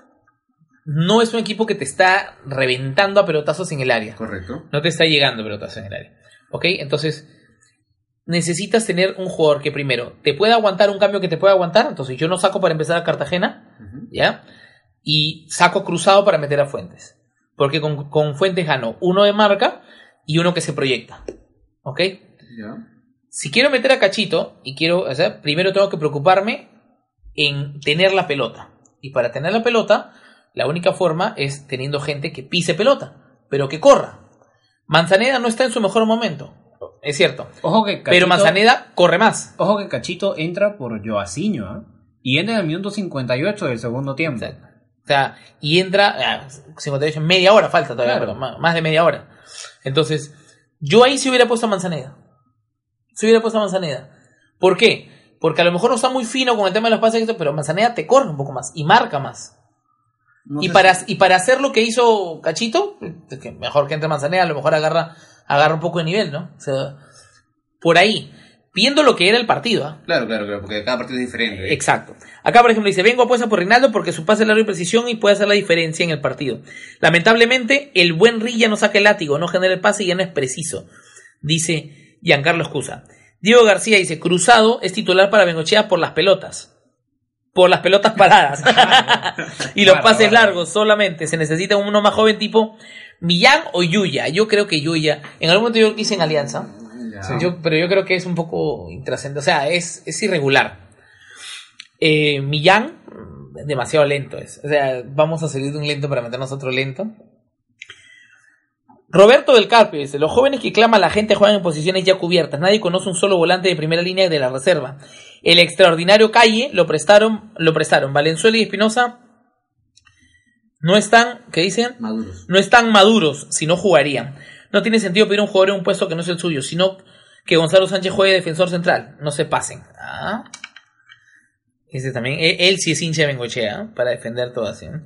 no es un equipo que te está reventando a pelotazos en el área. Correcto. No te está llegando pelotazos en el área. ¿Ok? Entonces, necesitas tener un jugador que primero te pueda aguantar un cambio que te pueda aguantar. Entonces, yo no saco para empezar a Cartagena. ¿ya? Y saco cruzado para meter a Fuentes. Porque con, con Fuentes gano uno de marca y uno que se proyecta. ¿Ok? Si quiero meter a Cachito y quiero, o sea, primero tengo que preocuparme en tener la pelota. Y para tener la pelota, la única forma es teniendo gente que pise pelota, pero que corra. Manzaneda no está en su mejor momento, es cierto. Ojo que Cachito, Pero Manzaneda corre más. Ojo que Cachito entra por Joaciño, ¿ah? Y entra en el minuto 58 del segundo tiempo. O sea, y entra, ah, 58, media hora falta todavía, Claro. pero más, de media hora. Entonces, yo ahí sí hubiera puesto a Manzaneda. Si hubiera puesto a Manzaneda. ¿Por qué? Porque a lo mejor no está muy fino con el tema de los pases, pero Manzaneda te corre un poco más y marca más. No y, para, y para hacer lo que hizo Cachito, es que mejor que entre Manzaneda, a lo mejor agarra, agarra un poco de nivel, ¿no? O sea, por ahí, viendo lo que era el partido, ¿ah? Claro, claro, claro, porque cada partido es diferente. ¿eh? Exacto. Acá, por ejemplo, dice, vengo apuesta por Reinaldo porque su pase es largo y precisión y puede hacer la diferencia en el partido. Lamentablemente, el buen Rilla no saca el látigo, no genera el pase y ya no es preciso. Dice Giancarlo Escusa. Diego García dice, Cruzado es titular para Bengochea por las pelotas. Por las pelotas paradas. y los pases largos solamente. Se necesita uno más joven tipo Millán o Yuya. Yo creo que Yuya. En algún momento yo hice en Alianza. Yo- pero yo creo que es un poco intrascendente. O sea, es, es irregular. Eh, Millán, demasiado lento es. O sea, vamos a salir de un lento para meternos otro lento. Roberto del Carpio dice: Los jóvenes que clama la gente juegan en posiciones ya cubiertas. Nadie conoce un solo volante de primera línea de la reserva. El extraordinario Calle lo prestaron, lo prestaron. Valenzuela y Espinosa no están, ¿qué dicen? Maduros. no están maduros si no jugarían. No tiene sentido pedir a un jugador en un puesto que no es el suyo, sino que Gonzalo Sánchez juegue defensor central. No se pasen. Ah. Ese también. Él, él sí es hincha de Bengochea, ¿eh? para defender todo así. ¿eh?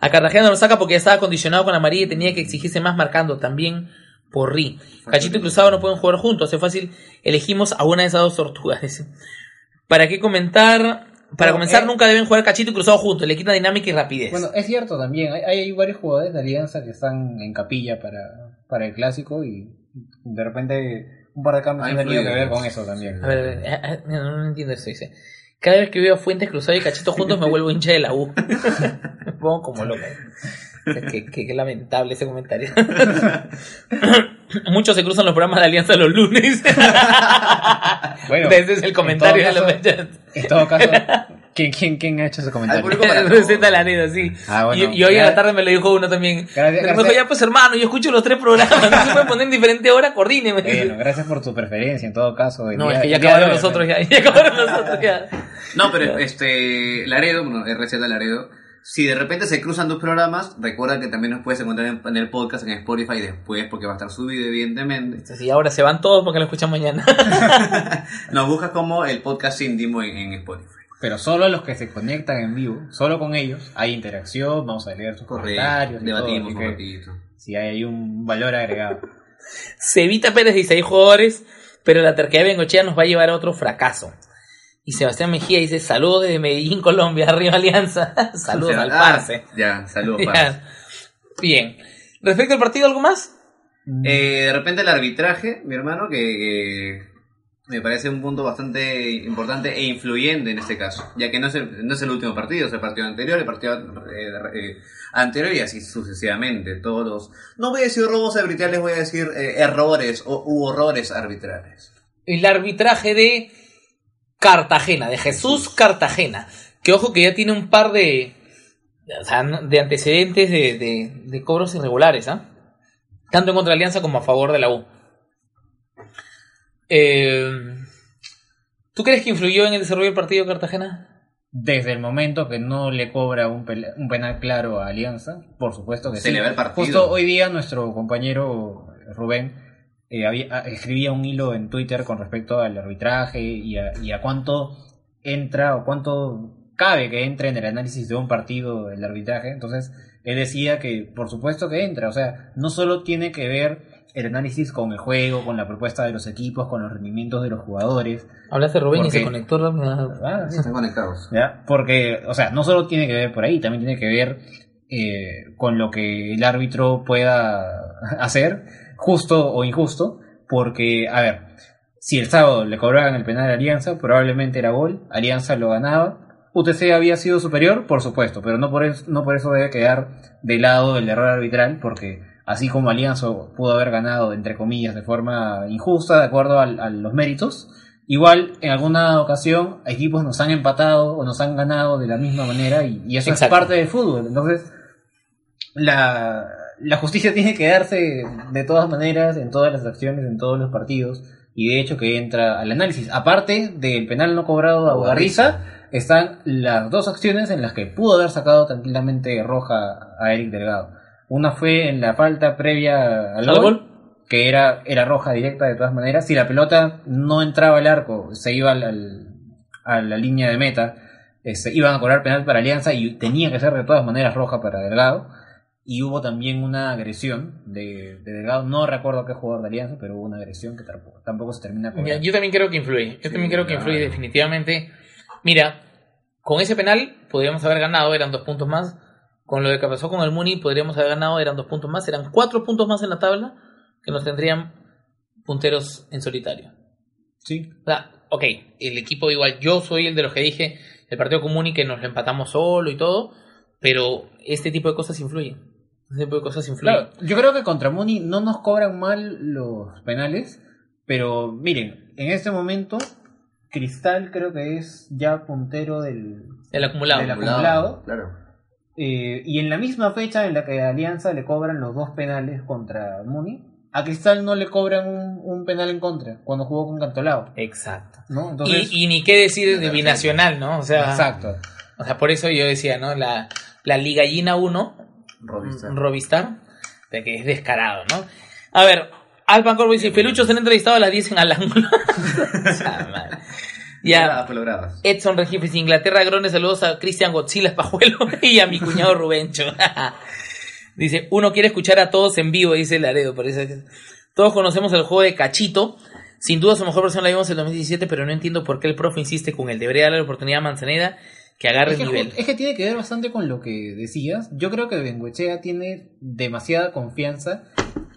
A Cartagena no lo saca porque ya estaba condicionado con amarilla y tenía que exigirse más marcando también por Ri. Cachito y Cruzado no pueden jugar juntos. Hace fácil. Elegimos a una de esas dos tortugas. ¿Para qué comentar? Para comenzar, eh. nunca deben jugar Cachito y Cruzado juntos. Le quita dinámica y rapidez. Bueno, es cierto también. Hay, hay varios jugadores de Alianza que están en capilla para, para el clásico y de repente un par de cambios Ha han tenido que ver con eso también. A ver, a ver, eh, eh, no, no entiendo eso, dice. Cada vez que veo a Fuentes Cruzado y Cachito juntos me vuelvo hincha de la U. me pongo como loco. Qué, qué- qué lamentable ese comentario. Muchos se cruzan los programas de Alianza los lunes. Bueno, Ese es el en comentario de todo los caso- En todo caso, ¿quién, quién, quién ha hecho ese comentario? todo. Receta la neta, sí. Ah, bueno. y, y hoy en Ya- la tarde me lo dijo uno también. Gracias, me dijo, ya pues hermano, yo escucho los tres programas. No se pueden poner en diferente hora, coordíneme. Bueno, gracias por tu preferencia en todo caso. No, día- es que ya acabaron nosotros ¿no? ya. Ya acabaron nosotros ya. No, pero este, Laredo, bueno, RZ Laredo, si de repente se cruzan dos programas, recuerda que también nos puedes encontrar en, en el podcast en Spotify después, porque va a estar subido, evidentemente. Sí, ahora se van todos porque lo escuchan mañana. Nos buscas como el podcast íntimo en, en Spotify. Pero solo los que se conectan en vivo, solo con ellos, hay interacción, vamos a leer sus comentarios. y debatimos un ratito. Si hay ahí un valor agregado. Cevita Pérez dice, hay jugadores, pero la terquedad de Bengochea nos va a llevar a otro fracaso. Y Sebastián Mejía dice, saludos desde Medellín, Colombia, arriba Alianza. saludos al Ah, parce. Ya, saludos, Ya. parce. Bien. Respecto al partido, ¿algo más? Eh, de repente el arbitraje, mi hermano, que, que Me parece un punto bastante importante e influyente en este caso, ya que no es el, no es el último partido, es el partido anterior, el partido eh, eh, anterior y así sucesivamente. Todos no voy a decir robos arbitrales, voy a decir eh, errores o u horrores arbitrales. El arbitraje de Cartagena, de Jesús Cartagena. Que ojo que ya tiene un par de, de antecedentes de, de- de cobros irregulares, ¿ah? Tanto en contra de Alianza como a favor de la U. Eh, ¿Tú crees que influyó en el desarrollo del partido de Cartagena? Desde el momento que no le cobra un, penal claro a Alianza, por supuesto que Se sí. le ve el partido. Justo hoy día nuestro compañero Rubén eh, había- ah, escribía un hilo en Twitter con respecto al arbitraje y a, y a cuánto entra o cuánto cabe que entre en el análisis de un partido el arbitraje. Entonces, él decía que por supuesto que entra, o sea, no solo tiene que ver el análisis con el juego, con la propuesta de los equipos, con los rendimientos de los jugadores. Hablaste de Rubén y ¿Por se conectó. ¿no? Ah, sí. Están conectados. ¿ya? Porque, o sea, no solo tiene que ver por ahí, también tiene que ver eh, con lo que el árbitro pueda hacer, justo o injusto, porque, a ver, si el sábado le cobraban el penal a Alianza, probablemente era gol, Alianza lo ganaba. UTC había sido superior, por supuesto, pero no por, eso, no por eso debe quedar de lado el error arbitral, porque así como Alianza pudo haber ganado, entre comillas, de forma injusta, de acuerdo a los méritos, Igual, en alguna ocasión, equipos nos han empatado o nos han ganado de la misma manera y, y eso Exacto. es parte del fútbol. Entonces, la, la justicia tiene que darse de todas maneras, en todas las acciones, en todos los partidos, y de hecho que entra al análisis. Aparte del penal no cobrado a Ugarriza, están las dos acciones en las que pudo haber sacado tranquilamente roja a Eric Delgado. Una fue en la falta previa al ¿Al gol, gol? que era, era roja directa de todas maneras. Si la pelota no entraba al arco, se iba al- al- a la línea de meta, este, iban a cobrar penal para Alianza y tenía que ser de todas maneras roja para Delgado. Y hubo también una agresión de, de Delgado, no recuerdo qué jugador de Alianza, pero hubo una agresión que tampoco, tampoco se termina cobrando. yo también creo que influye. Yo también creo que influye definitivamente. Mira, con ese penal podríamos haber ganado, eran dos puntos más. Con lo de que pasó con el Muni podríamos haber ganado, eran dos puntos más. Eran cuatro puntos más en la tabla que nos tendrían punteros en solitario. Sí, O sea, ok, el equipo igual, yo soy el de los que dije, el partido con Muni que nos lo empatamos solo y todo, pero este tipo de cosas influyen. Este tipo de cosas influyen. Claro, yo creo que contra Muni no nos cobran mal los penales, pero miren, en este momento Cristal creo que es ya puntero del... El acumulado. del acumulado. Claro. Eh, y en la misma fecha en la que a Alianza le cobran los dos penales contra Muni, a Cristal no le cobran un, un penal en contra cuando jugó con Cantolao, Exacto. ¿no? Entonces, y, y ni qué decir de binacional, ¿no? O sea, exacto. o sea, por eso yo decía, ¿no? La, la Ligallina 1, Robista. Robistar, de que es descarado, ¿no? A ver, Alpan Corvo dice, Pelucho se han entrevistado a las 10 en al ángulo. O sea, madre. Ya, logradas. Edson Regifes, Inglaterra, Grones, saludos a Cristian Godzilla Pajuelo y a mi cuñado Rubencho. dice, uno quiere escuchar a todos en vivo, dice Laredo. Parece que... Todos conocemos el juego de Cachito. Sin duda su mejor versión la vimos en el 2017, pero no entiendo por qué el profe insiste con él. Debería darle la oportunidad a Manzaneda que agarre Es que, el nivel. es que tiene que ver bastante con lo que decías. Yo creo que Benguechea tiene demasiada confianza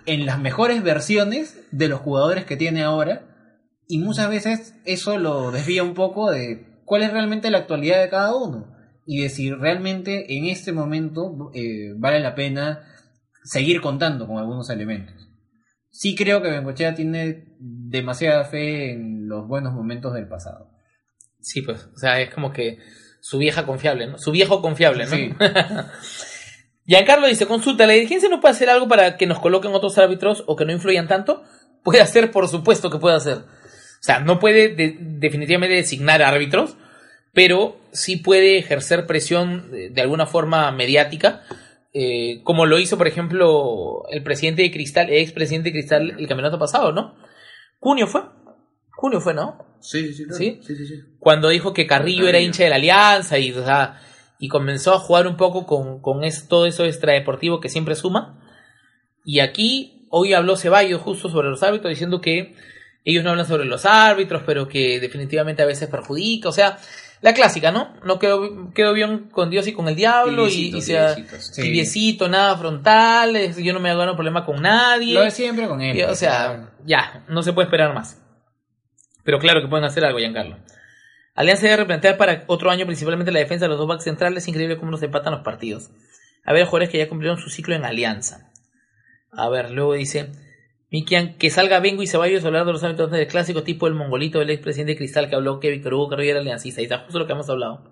en las mejores versiones de los jugadores que tiene ahora. Y muchas veces eso lo desvía un poco de cuál es realmente la actualidad de cada uno. Y de si realmente en este momento eh, vale la pena seguir contando con algunos elementos. Sí creo que Bengochea tiene demasiada fe en los buenos momentos del pasado. Sí, pues, o sea, es como que su vieja confiable, ¿no? Su viejo confiable, ¿no? Sí. Giancarlo dice, consulta, ¿la dirigencia no puede hacer algo para que nos coloquen otros árbitros o que no influyan tanto? Puede hacer, por supuesto que puede hacer. O sea, no puede de- definitivamente designar árbitros, pero sí puede ejercer presión de, de alguna forma mediática, eh, como lo hizo, por ejemplo, el presidente de Cristal, el expresidente de Cristal el campeonato pasado, ¿no? Junio fue. Junio fue, ¿no? Sí, sí, sí. claro. ¿Sí? Sí, sí, sí. cuando dijo que Carrillo, era hincha de la Alianza y, o sea, y comenzó a jugar un poco con, con es- todo eso extradeportivo que siempre suma. Y aquí hoy habló Ceballos justo sobre los árbitros diciendo que ellos no hablan sobre los árbitros, pero que definitivamente a veces perjudica. O sea, la clásica, ¿no? No quedó, quedó bien con Dios y con el diablo y, y sea. Sí. tibiecito, nada frontal, es- yo no me hago problema con nadie. Lo de siempre con él. Y, o pues, sea, ya, no se puede esperar más. Pero claro que pueden hacer algo, Giancarlo. Alianza debe replantear para otro año principalmente la defensa de los dos backs centrales. Es increíble cómo nos empatan los partidos. A ver, jugadores que ya cumplieron su ciclo en Alianza. A ver, luego dice... Mikian, que salga Vengo y Ceballos a hablar de los ámbitos del clásico tipo el mongolito del expresidente de Cristal que habló que Víctor Hugo Carrillo era aliancista. Y está justo lo que hemos hablado.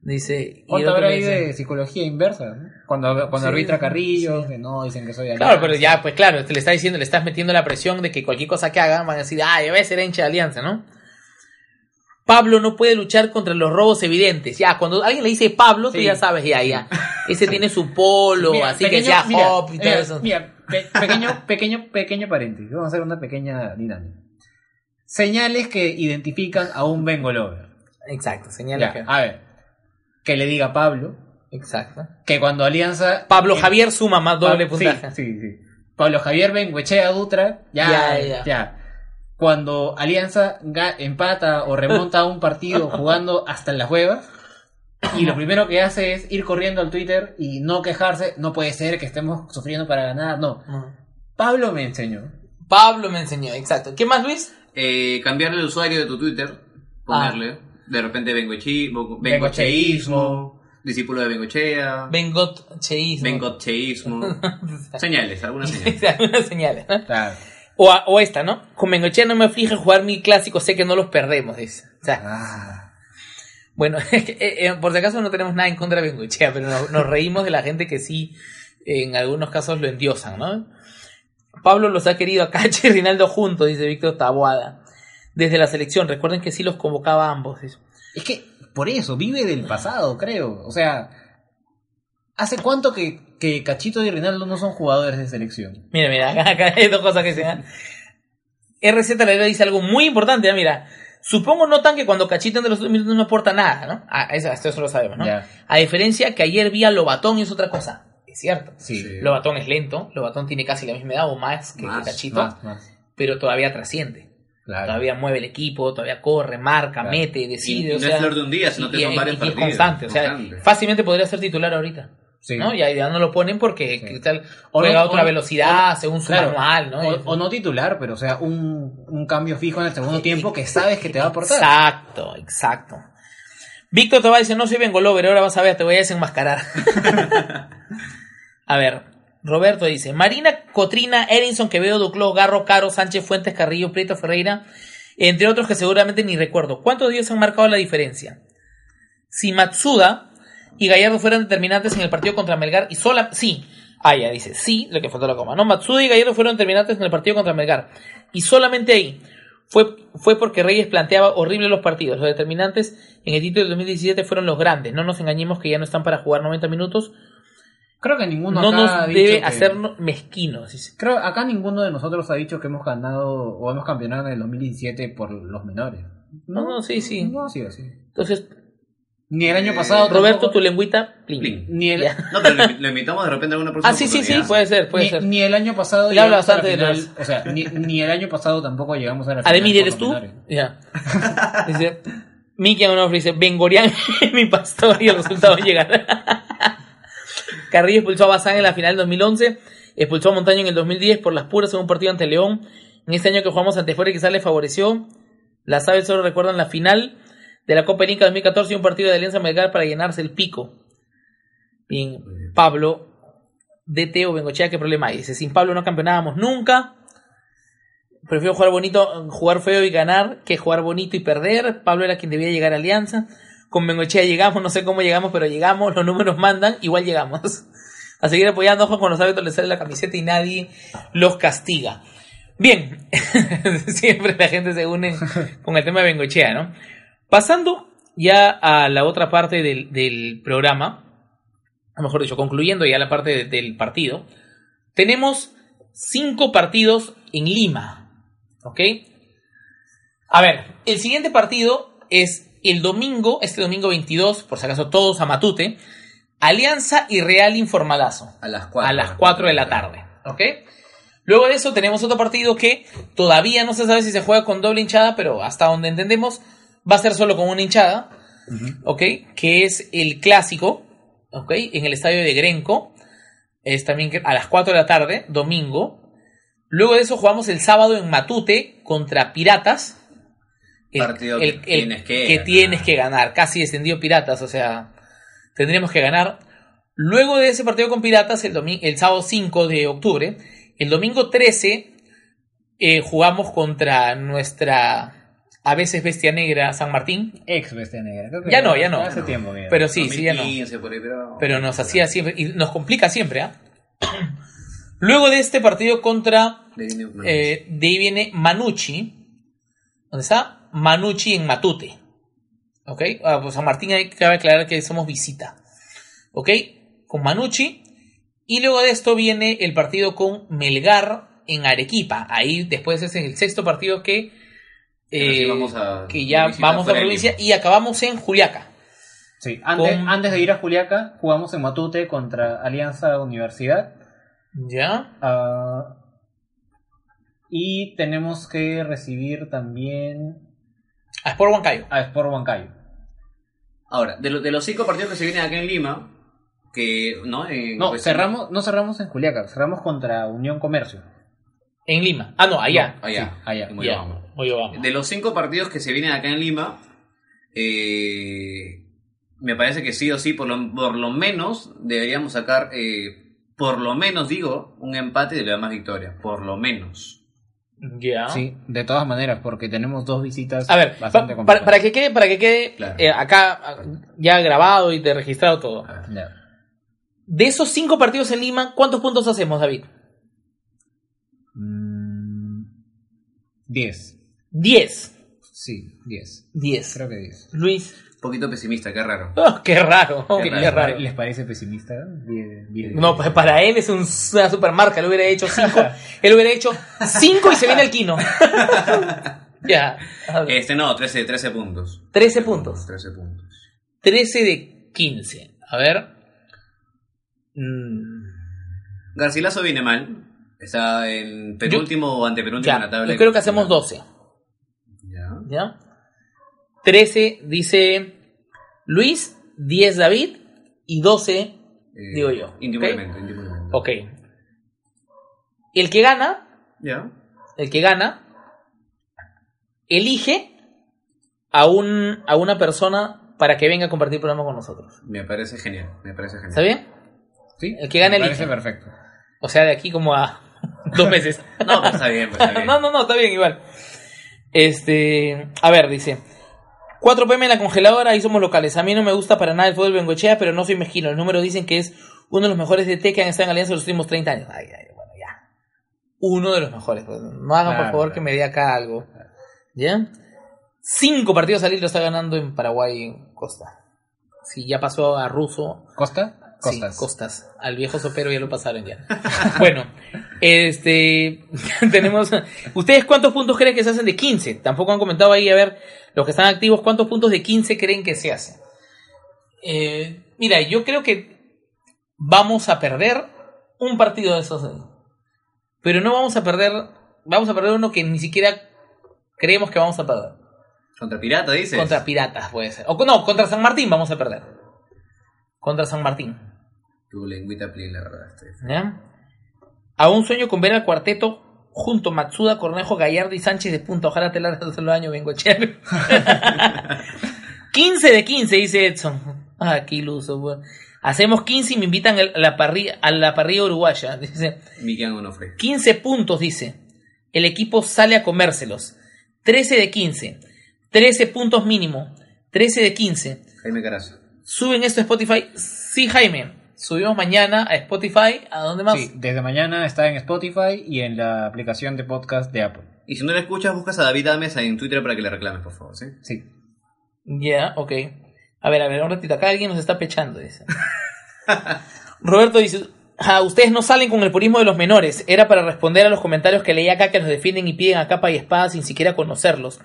Dice... ¿Cuánto habrá ahí de psicología inversa? ¿no? Cuando, cuando Sí, arbitra Carrillo, sí. que no, dicen que soy Claro, alianza. pero ya, pues claro, te le está diciendo, le estás metiendo la presión de que cualquier cosa que hagan van a decir, ah, debe ser hincha de alianza, ¿no? Pablo no puede luchar contra los robos evidentes. Ya, cuando alguien le dice Pablo, tú Sí. ya sabes, ya, ya. Ese tiene su polo, Mira, así que mira, hop y todo eso. Mira, pe- pequeño, pequeño, pequeño paréntesis. Vamos a hacer una pequeña dinámica. Señales que identifican a un Bengo Lover. Exacto, señala Ya, que. a ver. Que le diga Pablo. Exacto. Que cuando Alianza. Pablo eh, Javier suma más doble Pa- puntaje. Sí, sí, sí. Pablo Javier Benguechea Dutra. Ya, Ya, ya, ya. Cuando Alianza empata o remonta un partido jugando hasta en las huevas. Y lo primero que hace es ir corriendo al Twitter y no quejarse. No puede ser que estemos sufriendo para ganar. No. Pablo me enseñó. Pablo me enseñó, exacto. ¿Qué más, Luis? Eh, cambiarle el usuario de tu Twitter, ponerle, de repente Bengochi, Bengocheísmo. Bengocheísmo, discípulo de Bengochea, Bengot Cheísmo. Bengocheísmo. señales, algunas señales. Algunas señales, ¿no? Claro. O, a- o esta, ¿no? Con Bengochea no me aflige jugar mi clásico, sé que no los perdemos, dice. O sea, Ah. Bueno, eh, eh, por si acaso no tenemos nada en contra de Bengochea, pero nos, nos reímos de la gente que sí, en algunos casos lo endiosan, ¿no? Pablo los ha querido a Cache y Rinaldo juntos, dice Víctor Taboada. Desde la selección, recuerden que sí los convocaba a ambos. dice. Es que por eso, vive del pasado, creo. O sea, ¿hace cuánto que, que Cachito y Rinaldo no son jugadores de selección? Mira, mira, acá, acá hay dos cosas que se dan. RZ la dice algo muy importante, ¿eh? mira. Supongo notan que cuando Cachito de los dos minutos no aporta nada, ¿no? Ah, eso, eso lo sabemos, ¿no? A diferencia que ayer vi a Lobatón y es otra cosa. Es cierto. Sí. Sí. Lobatón es lento, Lobatón tiene casi la misma edad o más que, Más, Cachito, Más, más. pero todavía trasciende. Claro. Todavía mueve el equipo, todavía corre, marca, Claro. mete, decide. Y- y o no es flor de un día, sino que son y- varios y es partidos, constante, o sea, constante. fácilmente podría ser titular ahorita. Sí. ¿no? Ya, ya no lo ponen porque Sí. Cristal O juega no- a otra o- velocidad, o- según su claro, manual, ¿no? O, o no titular, pero o sea, un, un cambio fijo en el segundo tiempo que sabes que te va a aportar. Exacto, exacto. Víctor te va a decir, no soy Bengolover, ahora vas a ver, te voy a desenmascarar. a ver, Roberto dice, Marina, Cotrina, Erinson, Quevedo, Duclos, Garro, Caro, Sánchez, Fuentes, Carrillo, Prieto, Ferreira, entre otros que seguramente ni recuerdo. ¿Cuántos días han marcado la diferencia? Si Matsuda y Gallardo fueran determinantes en el partido contra Melgar y sola... Sí, ah, ya dice, sí, lo que faltó la coma. No, Matsuda y Gallardo fueron determinantes en el partido contra Melgar. Y solamente ahí fue, fue porque Reyes planteaba horrible los partidos. Los determinantes en el título del 2017 fueron los grandes. No nos engañemos que ya no están para jugar 90 minutos. Creo que ninguno No acá nos ha dicho debe que- hacernos mezquinos. Creo acá ninguno de nosotros ha dicho que hemos ganado o hemos campeonado en el 2017 por los menores. No, no, sí, sí. No sido así. Entonces, Ni el año pasado. Roberto, tampoco- tu lengüita, plin. Plin. Ni el. No, pero lo, invitamos de repente a alguna próxima Ah, sí, sí, sí, puede ser, puede ni, ser. ni el año pasado Le habla bastante de final, los- o sea, ni, ni el año pasado tampoco llegamos a la final. Ademir, ¿eres tú? Ya. Dice, Miki Onofre dice, Bengorian mi pastor y el resultado llegará. Carrillo expulsó a Bazán en la final del 2011, expulsó a Montaño en el 2010 por las puras en un partido ante León. En este año que jugamos ante Fuera quizás le favoreció. Las aves solo recuerdan la final de la Copa Inca 2014 y un partido de Alianza Melgar para llenarse el pico. Bien, Pablo, DT o Bengochea, ¿qué problema hay? Dice, sin Pablo no campeonábamos nunca. Prefiero jugar bonito, jugar feo y ganar que jugar bonito y perder. Pablo era quien debía llegar a Alianza. Con Bengochea llegamos, no sé cómo llegamos, pero llegamos, los números mandan, igual llegamos. A seguir apoyando, ojo con los hábitos les sale la camiseta y nadie los castiga. Bien, siempre la gente se une con el tema de Bengochea, ¿no? Pasando ya a la otra parte del, del programa, o mejor dicho, concluyendo ya la parte de- del partido, tenemos cinco partidos en Lima, ¿ok? A ver, el siguiente partido es el domingo, este domingo 22, por si acaso todos a Matute, Alianza y Real Informalazo A las 4. a las 4 de la tarde. ¿Ok? Luego de eso tenemos otro partido que todavía no se sabe si se juega con doble hinchada, pero hasta donde entendemos va a ser solo con una hinchada. ¿Ok? Que es el clásico. ¿Ok? En el estadio de Grenco. Es también que- a las 4 de la tarde, domingo. Luego de eso jugamos el sábado en Matute contra Piratas. el, Partido el- que el- tienes que ganar. tienes que ganar. Casi descendió Piratas, o sea, tendríamos que ganar. Luego de ese partido con Piratas, el, domi- el sábado 5 de octubre, el domingo 13 eh, jugamos contra nuestra a veces bestia negra San Martín, Ex bestia negra. Creo que Ya no, ya no. Hace tiempo, mira. pero sí, sí, ya no. 2015, por ahí, pero... Pero nos hacía siempre, y nos complica siempre, ¿ah? Luego de este partido contra De. Eh, de ahí viene Manucci. ¿Dónde está? Manucci en Matute. ¿Ok? Ah, pues San Martín hay que cabe aclarar que somos visita. ¿Ok? Con Manucci. Y luego de esto viene el partido con Melgar en Arequipa. Ahí después ese es el sexto partido que, eh, vamos a- que ya vamos a provincia y acabamos en Juliaca. Sí, antes, Con- antes de ir a Juliaca, jugamos en Matute contra Alianza Universidad. ¿Ya? Ah, y tenemos que recibir también A Sport Huancayo. a Sport Huancayo. Ahora, de, lo- de los cinco partidos que se vienen acá en Lima, que, ¿no? En- No, cerramos, no cerramos en Juliaca, cerramos contra Unión Comercio. En Lima. Ah, no, allá. No, allá. Sí, allá. En De los cinco partidos que se vienen acá en Lima, eh, me parece que sí o sí, por lo, por lo menos, deberíamos sacar, eh, por lo menos digo, un empate y le da más victoria. Por lo menos. Ya. Sí, de todas maneras, porque tenemos dos visitas A ver, bastante pa- para, para que quede, para que quede Claro. eh, acá ah, ya grabado y te registrado todo. A ver. Ya. De esos cinco partidos en Lima, ¿cuántos puntos hacemos, David? Mm, 10. Diez. Sí, 10. Diez. Creo que 10. Luis. Un poquito pesimista, qué raro. Oh, qué raro. Qué qué raro. raro. ¿Les parece pesimista? Diez- diez. No, pues para él es un- una supermarca. Él hubiera hecho cinco. él hubiera hecho cinco y se viene al Quino. ya. Este no, 13, 13 puntos. 13 puntos. 13 puntos. 13 de 15. A ver. Mm, Garcilaso viene mal. Está en penúltimo o antepenúltimo en la tabla. Yo creo que hacemos 12. Ya. ¿Ya? 13 dice Luis, 10 David y 12 Eh, digo yo. Íntimo ¿ok? elemento, íntimo elemento. Ok. El que gana, el que gana, elige a, un, a una persona para que venga a compartir el programa con nosotros. Me parece genial. Me parece genial. ¿Está bien? Sí, El que gane me parece elige. perfecto. O sea, de aquí como a dos meses. No, pues está bien, pues está bien. no, no, no, está bien igual. Este, a ver, dice. 4 pm en la congeladora, ahí somos locales. A mí no me gusta para nada el fútbol bengochea, pero no soy mezquino. Los números dicen que es uno de los mejores de T que han estado en Alianza los últimos 30 años. Ay, ay, bueno, ya. Uno de los mejores. pues. No hagan, por favor, claro. que me dé acá algo. ¿Ya? Cinco partidos a lo está ganando en Paraguay Costa. Sí, ya pasó a Russo. ¿Costa? Costas. Sí, Costas. Al viejo sopero ya lo pasaron ya. bueno, este tenemos. ¿Ustedes cuántos puntos creen que se hacen de 15? Tampoco han comentado ahí, a ver, los que están activos, ¿cuántos puntos de 15 creen que se hacen? Eh, mira, yo creo que vamos a perder un partido de esos. Pero no vamos a perder. Vamos a perder uno que ni siquiera creemos que vamos a perder. Contra Pirata, dices. Contra Piratas, puede ser. O no, contra San Martín vamos a perder. Contra San Martín. Tu lengüita plien la rodaste. ¿Ya? A un sueño con ver al cuarteto junto Matsuda, Cornejo, Gallardo y Sánchez de punta. Ojalá te largas los años, vengo 15 de 15, dice Edson. Ah, qué iluso. Hacemos 15 y me invitan a la parrilla, a la parrilla uruguaya. Dice, Mikian Onofre. 15 puntos, dice. El equipo sale a comérselos. 13 de 15. 13 puntos mínimo. 13 de 15. Jaime Carazo. ¿Suben esto a Spotify? Sí, Jaime. Subimos mañana a Spotify. ¿A dónde más? Sí, desde mañana está en Spotify y en la aplicación de podcast de Apple. Y si no le escuchas, buscas a David Ames en Twitter para que le reclames, por favor, ¿sí? Sí. Ya, ok. A ver, a ver, un ratito. Acá alguien nos está pechando, dice. Roberto dice, "Ah, ustedes no salen con el purismo de los menores. Era para responder a los comentarios que leí acá que los defienden y piden a capa y espada sin siquiera conocerlos.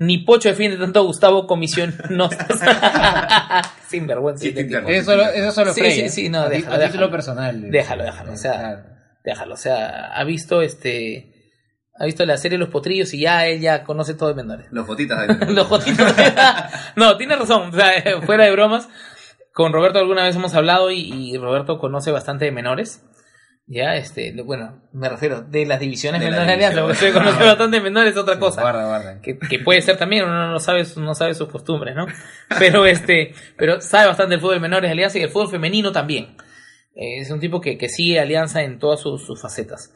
Ni Pocho defiende tanto a Gustavo Comisión. No. Sin vergüenza. Eso solo, eso solo Sí, Frey, sí, ¿eh? sí, no, a, ti- déjalo, título déjalo. personal. Déjalo, déjalo, o sea, Claro. Déjalo, o sea, ha visto este. Ha visto la serie Los Potrillos y ya él ya conoce todo de menores. Los fotitas. David. Los jotitos. no, tiene razón. O sea, eh, fuera de bromas, con Roberto alguna vez hemos hablado y, y Roberto conoce bastante de menores. Ya, este, bueno, me refiero de las divisiones De la menores de Alianza, porque división. se conoce bastante menores es otra cosa. Guarda, guarda. que, que puede ser también, uno no sabe, no sabe sus costumbres, ¿no? Pero este, pero sabe bastante el fútbol menores de Alianza y el fútbol femenino también. Eh, es un tipo que, que sigue Alianza en todas sus, sus facetas.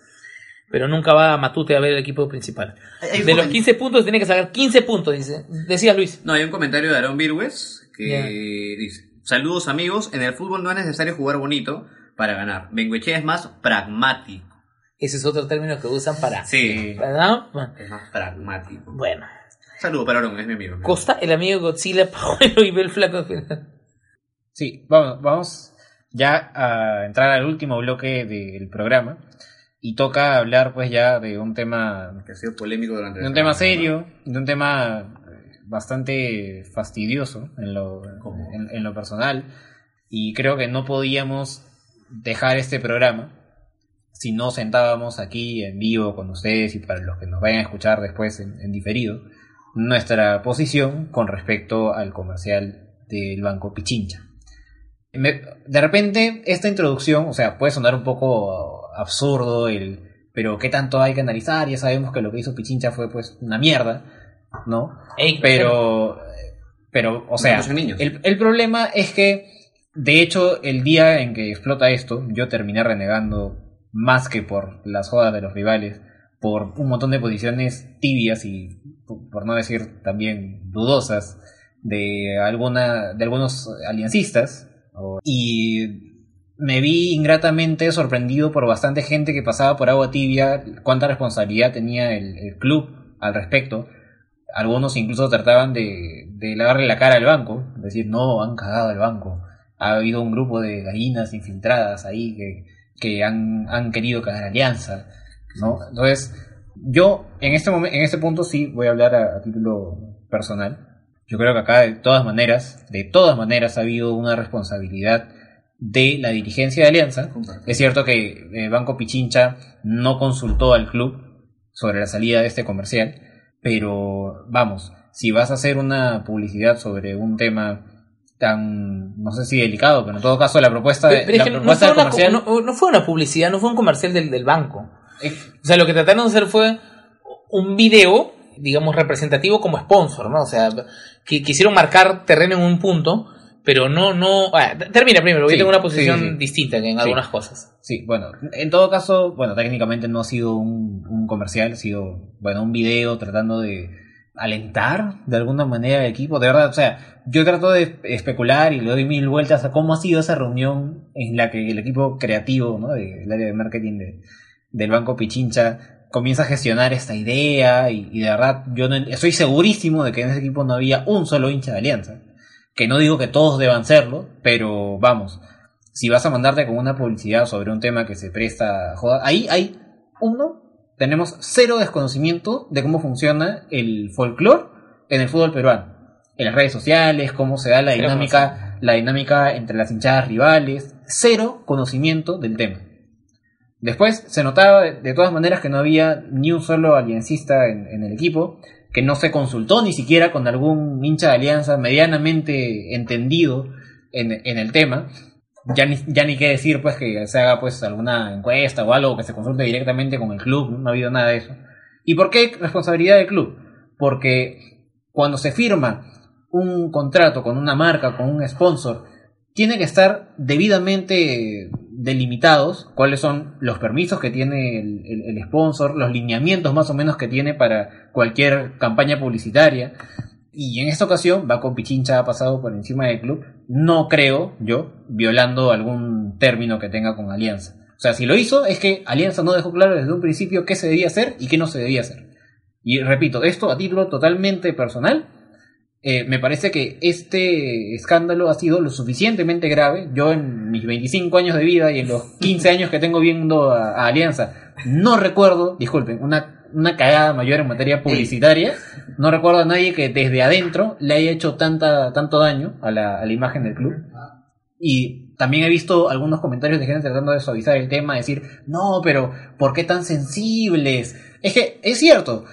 Pero nunca va a Matute a ver el equipo principal. De los comen- 15 puntos tiene que sacar 15 puntos, dice. Decía Luis. No, hay un comentario de Aaron Virgües que dice: Saludos amigos, en el fútbol no es necesario jugar bonito para ganar. Benguechea es más pragmático. Ese es otro término que usan para... Sí, ¿Verdad? Es más pragmático. Bueno. Saludos para Aaron, es mi amigo. Costa, el amigo Godzilla, Pajuelo y Bel Flaco. Sí, vamos, vamos ya a entrar al último bloque del programa y toca hablar pues ya de un tema Que ha sido polémico durante de un tema serio, de un tema eh, bastante fastidioso en lo, ¿Cómo? en, en lo personal y creo que no podíamos dejar este programa si no sentábamos aquí en vivo con ustedes y para los que nos vayan a escuchar después en, en diferido nuestra posición con respecto al comercial del Banco Pichincha. Me- de repente, esta introducción, o sea, puede sonar un poco absurdo, el, pero ¿qué tanto hay que analizar? Ya sabemos que lo que hizo Pichincha fue pues una mierda, ¿no? Ey, Pero, pero, o sea, el, el problema es que, de hecho, el día en que explota esto, yo terminé renegando más que por las jodas de los rivales, por un montón de posiciones tibias y, por no decir también dudosas, de, alguna, de algunos aliancistas. Y me vi ingratamente sorprendido por bastante gente que pasaba por agua tibia, cuánta responsabilidad tenía el, el club al respecto. Algunos incluso trataban de, de lavarle la cara al banco, decir, no, han cagado al banco. Ha habido un grupo de gallinas infiltradas ahí que, que han, han querido cagar alianza, ¿no? Entonces, yo en este momento, en este punto sí voy a hablar a, a título personal. Yo creo que acá de todas maneras, de todas maneras ha habido una responsabilidad de la dirigencia de Alianza. Es cierto que eh, Banco Pichincha no consultó al club sobre la salida de este comercial, pero vamos, si vas a hacer una publicidad sobre un tema tan, no sé si delicado, pero en todo caso la propuesta, de, Pero es la que no propuesta fue, del una, comercial... no- no fue una publicidad, no fue un comercial del, del banco. O sea, lo que trataron de hacer fue un video, digamos, representativo como sponsor, ¿no? O sea, que quisieron marcar terreno en un punto, pero no, no... ah, termina primero, porque Sí, yo tengo una posición sí, sí. distinta en algunas cosas. Sí, bueno, en todo caso, bueno, técnicamente no ha sido un, un comercial, ha sido, bueno, un video tratando de alentar de alguna manera al equipo. De verdad, o sea, yo trato de especular y le doy mil vueltas a cómo ha sido esa reunión en la que el equipo creativo, ¿no? Del área de marketing de- del Banco Pichincha comienza a gestionar esta idea y, y de verdad yo no, estoy segurísimo de que en ese equipo no había un solo hincha de Alianza. Que no digo que todos deban serlo, pero vamos, si vas a mandarte con una publicidad sobre un tema que se presta a joda, ahí hay uno, tenemos cero desconocimiento de cómo funciona el folclore en el fútbol peruano. En las redes sociales, cómo se da la dinámica, la dinámica entre las hinchadas rivales, cero conocimiento del tema. Después se notaba de, todas maneras que no había ni un solo aliencista en, en el equipo, que no se consultó ni siquiera con algún hincha de alianza medianamente entendido en, en el tema. Ya ni, ya ni qué decir pues que se haga pues alguna encuesta o algo que se consulte directamente con el club, no ha habido nada de eso. ¿Y por qué responsabilidad del club? Porque cuando se firma un contrato con una marca, con un sponsor, tiene que estar debidamente delimitados cuáles son los permisos que tiene el, el- el sponsor, los lineamientos más o menos que tiene para cualquier campaña publicitaria. Y en esta ocasión, Baco Pichincha ha pasado por encima del club, no creo yo, violando algún término que tenga con Alianza. O sea, si lo hizo, es que Alianza no dejó claro desde un principio qué se debía hacer y qué no se debía hacer. Y repito, esto a título totalmente personal, eh, me parece que este escándalo ha sido lo suficientemente grave. Yo en mis 25 años de vida y en los 15 años que tengo viendo a, a Alianza, no recuerdo, disculpen, una, una cagada mayor en materia publicitaria. No recuerdo a nadie que desde adentro le haya hecho tanta, tanto daño a la, a la imagen del club. Y también he visto algunos comentarios de gente tratando de suavizar el tema, decir, no, pero ¿por qué tan sensibles? Es que es cierto,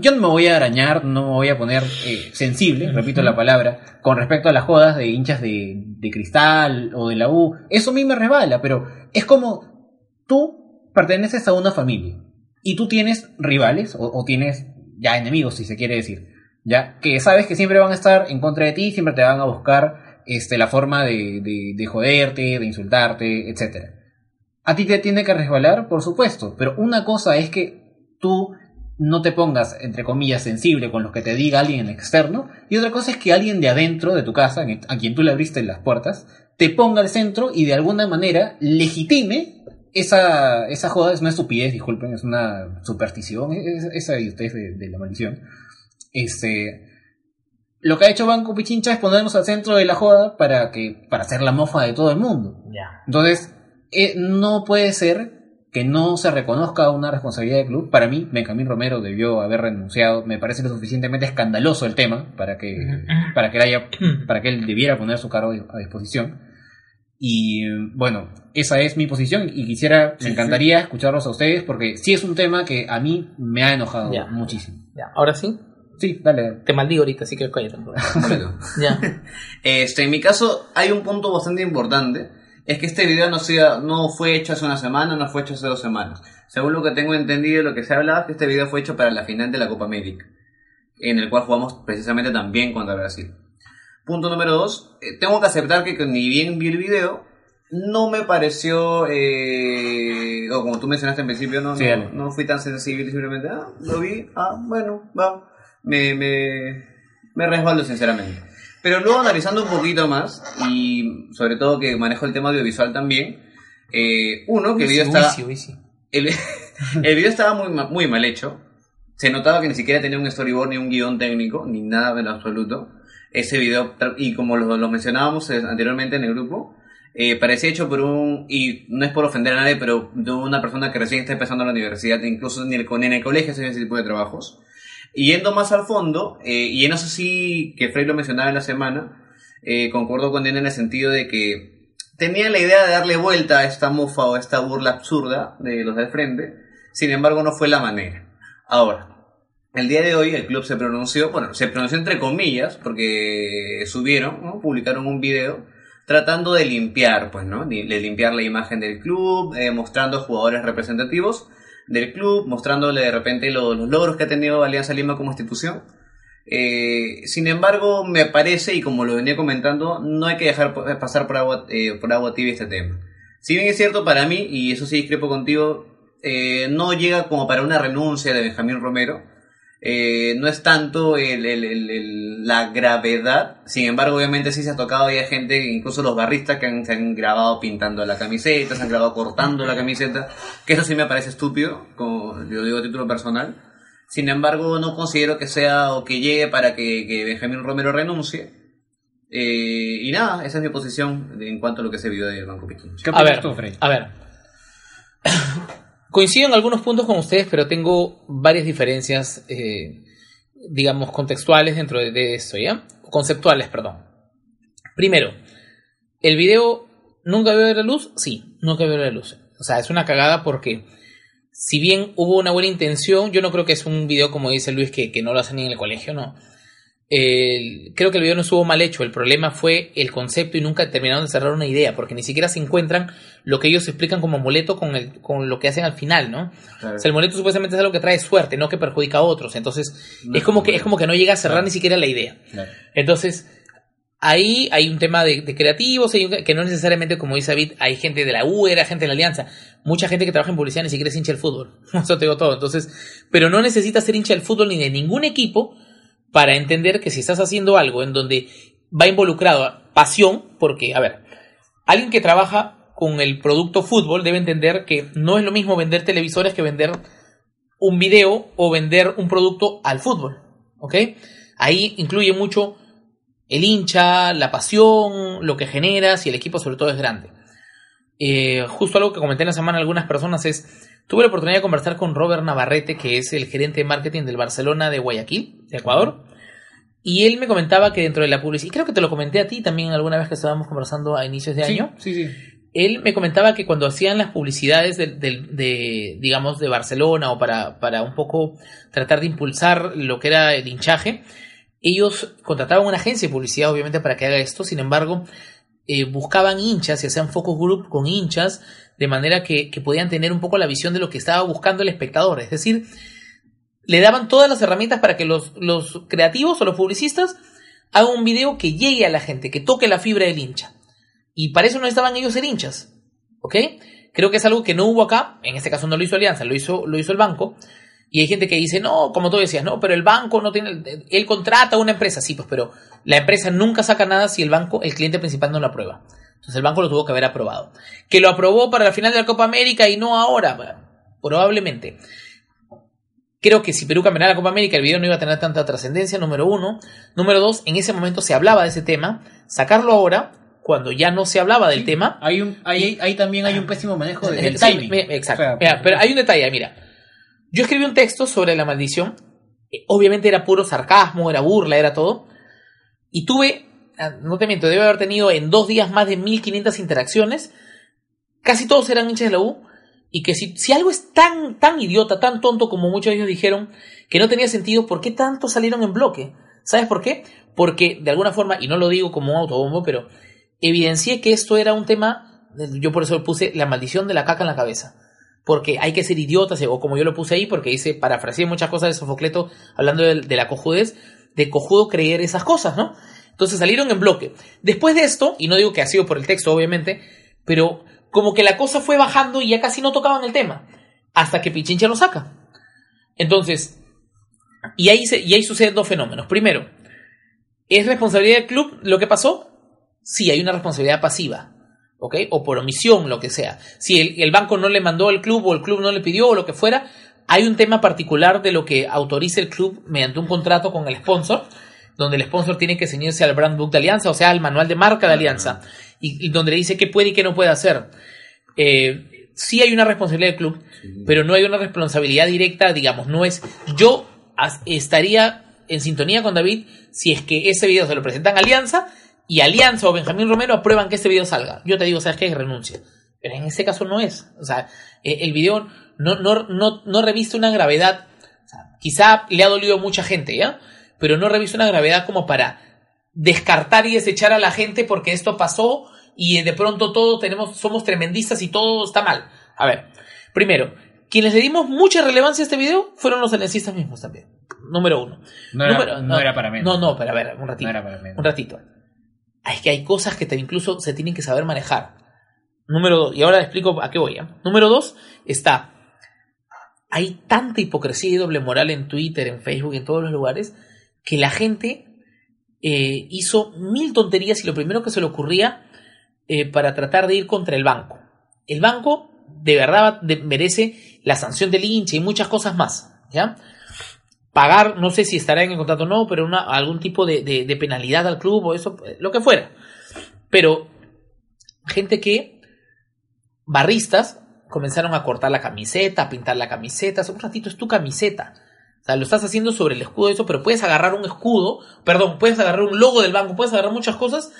yo no me voy a arañar, no me voy a poner eh, sensible, repito la palabra, con respecto a las jodas de hinchas de, de cristal o de la U. Eso a mí me resbala, pero es como tú perteneces a una familia y tú tienes rivales o, o tienes ya enemigos, si se quiere decir, ya que sabes que siempre van a estar en contra de ti, siempre te van a buscar este, la forma de, de, de joderte, de insultarte, etcétera. A ti te tiene que resbalar, por supuesto, pero una cosa es que tú no te pongas, entre comillas, sensible con lo que te diga alguien externo, y otra cosa es que alguien de adentro de tu casa, a quien tú le abriste las puertas, te ponga al centro y de alguna manera legitime esa, esa joda, es una estupidez, disculpen, es una superstición, es- esa ustedes de, de la maldición. Este, lo que ha hecho Banco Pichincha es ponernos al centro de la joda para que, para hacer la mofa de todo el mundo. Entonces, eh, no puede ser que no se reconozca una responsabilidad del club. Para mí, Benjamín Romero debió haber renunciado. Me parece lo suficientemente escandaloso el tema para que, para que, él haya, para que él debiera poner su cargo a disposición. Y bueno, esa es mi posición y quisiera, me encantaría escucharlos a ustedes porque sí es un tema que a mí me ha enojado Ya. muchísimo. Ya. Ahora sí, Sí, dale. te maldigo ahorita, así que cállate. Bueno. ya. Este, en mi caso, hay un punto bastante importante. Es que este video no, sea, no fue hecho hace una semana, no fue hecho hace dos semanas. Según lo que tengo entendido, lo que se hablaba es que este video fue hecho para la final de la Copa América. En el cual jugamos precisamente también contra Brasil. Punto número dos. eh, tengo que aceptar que, que ni bien vi el video, no me pareció, eh, o como tú mencionaste en principio, no, Sí, no, dale. no fui tan sensible, simplemente, ah, lo vi, ah, bueno, va, me, me, me resbalo sinceramente. Pero luego analizando un poquito más, y sobre todo que manejo el tema audiovisual también, eh, uno, que el video sí. El, el video estaba muy, muy mal hecho. Se notaba que ni siquiera tenía un storyboard ni un guion técnico, ni nada en lo absoluto. Ese video, y como lo, lo mencionábamos anteriormente en el grupo, eh, parecía hecho por un, y no es por ofender a nadie, pero de una persona que recién está empezando la universidad, incluso ni, el, ni en el colegio se hacen ese tipo de trabajos. Yendo más al fondo, eh, y en eso sí que Frey lo mencionaba en la semana, eh, concuerdo con él en el sentido de que tenía la idea de darle vuelta a esta mofa o a esta burla absurda de los del frente, sin embargo no fue la manera. Ahora, el día de hoy el club se pronunció, bueno, se pronunció entre comillas, porque subieron, publicaron un video tratando de limpiar, pues, ¿no? De limpiar la imagen del club, eh, mostrando jugadores representativos del club, mostrándole de repente lo- los logros que ha tenido Alianza Lima como institución. Eh, sin embargo, me parece, y como lo venía comentando, no hay que dejar pa- pasar por agua, eh, por agua tibia este tema. Si bien es cierto para mí, y eso sí discrepo contigo, eh, no llega como para una renuncia de Benjamín Romero. No es tanto el- el- la gravedad, sin embargo, obviamente sí se ha tocado ya gente, incluso los barristas que han, se han grabado pintando la camiseta, se han grabado cortando la camiseta, que eso sí me parece estúpido, como yo digo a título personal. Sin embargo, no considero que sea o que llegue para que, que Benjamín Romero renuncie. Eh, y nada, esa es mi posición en cuanto a lo que se vio del Banco Pichincha. ¿Qué A ver, tú, Frey? a ver. Coincido en algunos puntos con ustedes, pero tengo varias diferencias, eh, digamos, contextuales dentro de, de esto, ¿ya? Conceptuales, perdón. Primero, ¿el video nunca vio la luz? Sí, nunca vio la luz. O sea, es una cagada porque si bien hubo una buena intención, yo no creo que es un video, como dice Luis, que, que no lo hacen ni en el colegio, no. El- creo que el video no estuvo mal hecho. El problema fue el concepto y nunca terminaron de cerrar una idea, porque ni siquiera se encuentran lo que ellos explican como amuleto con, el, con lo que hacen al final, ¿no? O sea, el amuleto supuestamente es algo que trae suerte, no que perjudica a otros. Entonces, No es como que es como que no llega a cerrar Claro. ni siquiera la idea. Claro. Entonces, ahí hay un tema de, de creativos, que no necesariamente, como dice David, hay gente de la U, era gente de la Alianza. Mucha gente que trabaja en publicidad ni siquiera es hincha del fútbol. Eso te digo todo. Entonces, pero no necesitas ser hincha del fútbol ni de ningún equipo para entender que si estás haciendo algo en donde va involucrado pasión, porque, a ver, alguien que trabaja con el producto fútbol debe entender que no es lo mismo vender televisores que vender un video o vender un producto al fútbol. ¿Ok? Ahí incluye mucho el hincha, la pasión, lo que generas y el equipo sobre todo es grande. Eh, justo algo que comenté en la semana a algunas personas es, tuve la oportunidad de conversar con Robert Navarrete, que es el gerente de marketing del Barcelona de Guayaquil, de Ecuador, y él me comentaba que dentro de la publicidad, y creo que te lo comenté a ti también alguna vez que estábamos conversando a inicios de año, Sí, sí, sí. él me comentaba que cuando hacían las publicidades de, de- de, digamos, de Barcelona o para, para un poco tratar de impulsar lo que era el hinchaje, ellos contrataban una agencia de publicidad, obviamente, para que haga esto. Sin embargo, eh, buscaban hinchas y hacían focus group con hinchas de manera que, que podían tener un poco la visión de lo que estaba buscando el espectador. Es decir, le daban todas las herramientas para que los, los creativos o los publicistas hagan un video que llegue a la gente, que toque la fibra del hincha. Y para eso no estaban ellos ser hinchas. ¿Ok? Creo que es algo que no hubo acá. En este caso no lo hizo Alianza, lo hizo, lo hizo el banco. Y hay gente que dice, no, como tú decías, no, pero el banco no tiene, él contrata a una empresa, sí, pues, pero la empresa nunca saca nada si el banco, el cliente principal no lo aprueba. Entonces el banco lo tuvo que haber aprobado. Que lo aprobó para la final de la Copa América y no ahora, bueno, probablemente. Creo que si Perú cambiara la Copa América, el video no iba a tener tanta trascendencia, número uno. Número dos, en ese momento se hablaba de ese tema. Sacarlo ahora, cuando ya no se hablaba del tema. Hay un, ahí, ahí también hay un pésimo manejo del Sí, timing. exacto. O sea, Mira, pero hay un detalle, mira. Yo escribí un texto sobre la maldición. eh, Obviamente era puro sarcasmo, era burla, era todo. Y tuve, ah, no te miento, debe haber tenido en dos días más de 1500 interacciones. Casi todos eran hinchas de la U. Y que si, algo es tan, tan idiota, tan tonto como muchos de ellos dijeron, que no tenía sentido, ¿por qué tanto salieron en bloque? ¿Sabes por qué? Porque de alguna forma, y no lo digo como un autobombo, pero evidencié que esto era un tema, yo por eso le puse la maldición de la caca en la cabeza. Porque hay que ser idiotas, o como yo lo puse ahí, porque hice, parafraseé muchas cosas de Sofocleto hablando de, la cojudez, de cojudo creer esas cosas, ¿no? Entonces salieron en bloque. Después de esto, y no digo que ha sido por el texto, obviamente, pero como que la cosa fue bajando y ya casi no tocaban el tema. Hasta que Pichincha lo saca. Entonces, y ahí, y ahí suceden dos fenómenos. Primero, ¿es responsabilidad del club lo que pasó? Sí, hay una responsabilidad pasiva. ¿Ok? O por omisión, lo que sea. Si el, el banco no le mandó al club o el club no le pidió o lo que fuera, hay un tema particular de lo que autoriza el club mediante un contrato con el sponsor, donde el sponsor tiene que ceñirse al brand book de Alianza, o sea, al manual de marca de Alianza, y, y donde le dice qué puede y qué no puede hacer. Eh, sí hay una responsabilidad del club, pero no hay una responsabilidad directa, digamos, no es yo estaría en sintonía con David si es que ese video se lo presentan a Alianza y Alianza o Benjamín Romero aprueban que este video salga. Yo te digo, ¿sabes qué? Renuncia. Pero en ese caso no es. O sea, eh, el video no, no, no, no reviste una gravedad. o sea, quizá le ha dolido a mucha gente, ¿ya? Pero no reviste una gravedad como para descartar y desechar a la gente porque esto pasó y de pronto todos tenemos, somos tremendistas y todo está mal. A ver, primero, quienes le dimos mucha relevancia a este video fueron los aliancistas mismos también. Número uno. No era- no era para menos. No, no, pero a ver, un ratito. No era para menos. Un ratito. Ah, Es que hay cosas que te, incluso se tienen que saber manejar. Número dos, y ahora explico a qué voy. Número dos está. Hay tanta hipocresía y doble moral en Twitter, en Facebook, en todos los lugares, que la gente eh, hizo mil tonterías y lo primero que se le ocurría eh, para tratar de ir contra el banco. El banco de verdad merece la sanción del hincha y muchas cosas más. ¿ya? Pagar, no sé si estará en el contrato o no, pero una, algún tipo de, de- de penalidad al club o eso, eh, lo que fuera. Pero gente que, barristas, comenzaron a cortar la camiseta, a pintar la camiseta. Un ratito es tu camiseta. O sea, lo estás haciendo sobre el escudo de eso, pero puedes agarrar un escudo, perdón, puedes agarrar un logo del banco, puedes agarrar muchas cosas,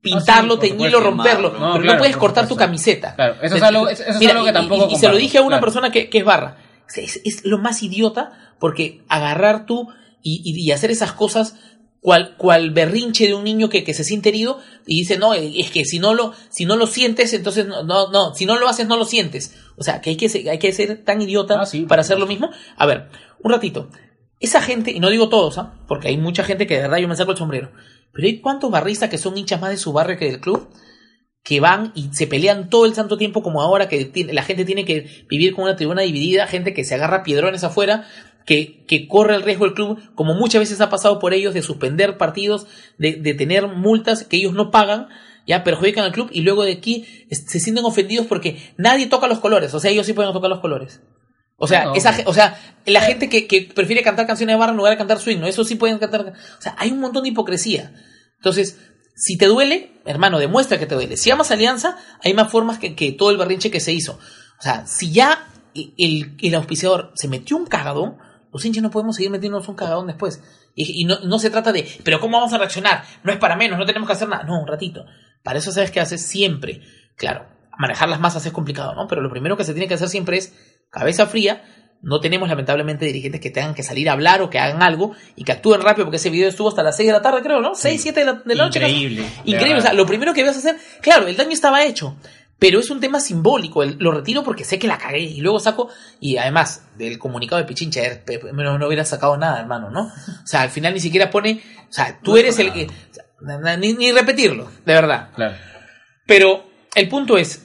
pintarlo, Ah, teñirlo, romperlo. No, pero claro, no puedes cortar tu camiseta. Claro, eso es algo- eso es algo que y- tampoco y, y se lo dije a una claro. persona que, que es barra. Es, es lo más idiota porque agarrar tú y, y- y hacer esas cosas cual, cual berrinche de un niño que, que se siente herido y dice, no, es que si no lo, si no lo sientes, entonces no, no, no, si no lo haces, no lo sientes. O sea, que hay que ser, hay que ser tan idiota Ah, sí, para hacer lo mismo. A ver, un ratito. Esa gente, y no digo todos, ¿ah? porque hay mucha gente que de verdad yo me saco el sombrero, pero hay cuántos barristas que son hinchas más de su barrio que del club, que van y se pelean todo el santo tiempo como ahora que la gente tiene que vivir con una tribuna dividida, gente que se agarra piedrones afuera, que, que corre el riesgo el club, como muchas veces ha pasado por ellos, de suspender partidos, de, de tener multas que ellos no pagan, ya perjudican al club y luego de aquí se sienten ofendidos porque nadie toca los colores, o sea, ellos sí pueden tocar los colores. O sea, No. esa, o sea, la gente que, que prefiere cantar canciones de barra en lugar de cantar swing, ¿no? Eso sí pueden cantar. O sea, hay un montón de hipocresía. Entonces, si te duele, hermano, demuestra que te duele. Si amas Alianza, hay más formas que, que todo el berrinche que se hizo. O sea, si ya el, el auspiciador se metió un cagadón, los hinchas no podemos seguir metiéndonos un cagadón después. Y, no, no se trata de, pero ¿cómo vamos a reaccionar? No es para menos, no tenemos que hacer nada. No, un ratito. Para eso sabes que haces siempre. Claro, manejar las masas es complicado, ¿no? Pero lo primero que se tiene que hacer siempre es cabeza fría. No tenemos lamentablemente dirigentes que tengan que salir a hablar o que hagan algo y que actúen rápido porque ese video estuvo hasta las 6 de la tarde, creo, ¿no? 6, 7 de la, de la noche. Increíble. Increíble. O sea, lo primero que vas a hacer, claro, el daño estaba hecho, Pero es un tema simbólico, el- lo retiro porque sé que la cagué y luego saco, y además del comunicado de Pichincha, eh, no, no hubiera sacado nada, hermano, ¿no? O sea, al final ni siquiera pone, o sea, tú eres el que, ni, ni repetirlo, de verdad. Claro. Pero el punto es,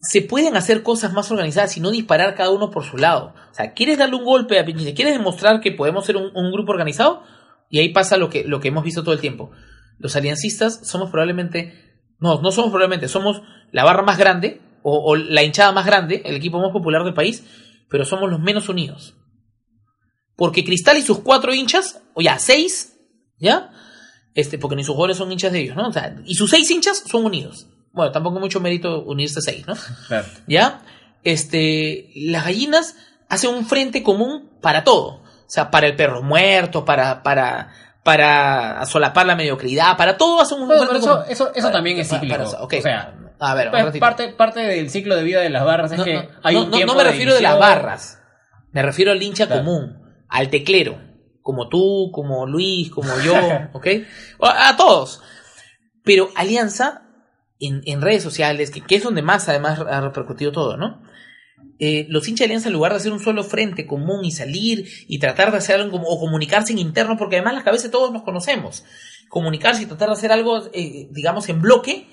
se pueden hacer cosas más organizadas y no disparar cada uno por su lado. O sea, ¿quieres darle un golpe a Pichincha? ¿Quieres demostrar que podemos ser un, grupo organizado? Y ahí pasa lo que, lo que hemos visto todo el tiempo. Los aliancistas somos probablemente, no, no somos probablemente, somos la barra más grande o, o la hinchada más grande, el equipo más popular del país, pero somos los menos unidos. Porque Cristal y sus cuatro hinchas, o ya seis, ¿ya? Este, porque ni sus jugadores son hinchas de ellos, ¿no? O sea, y sus seis hinchas son unidos. Bueno, tampoco mucho mérito unirse seis, ¿no? Claro. ¿Ya? Este, las gallinas hacen un frente común para todo. O sea, para el perro muerto, para, para, para solapar la mediocridad, para todo hacen un Bueno, frente pero eso, común. eso, eso Para- también es cíclico. para- ok. O sea, a ver, pues, parte, parte del ciclo de vida de las barras es No, que no, hay no, un no, tiempo no me refiero de las barras. Me refiero al hincha Claro. común, al teclero, como tú, como Luis, como yo, ¿ok? A, todos. Pero Alianza, en, en redes sociales, que, es donde más además ha repercutido todo, ¿no? Eh, los hinchas de Alianza, en lugar de hacer un solo frente común y salir y tratar de hacer algo o comunicarse en interno, porque además las cabezas todos nos conocemos, comunicarse y tratar de hacer algo, eh, digamos, en bloque,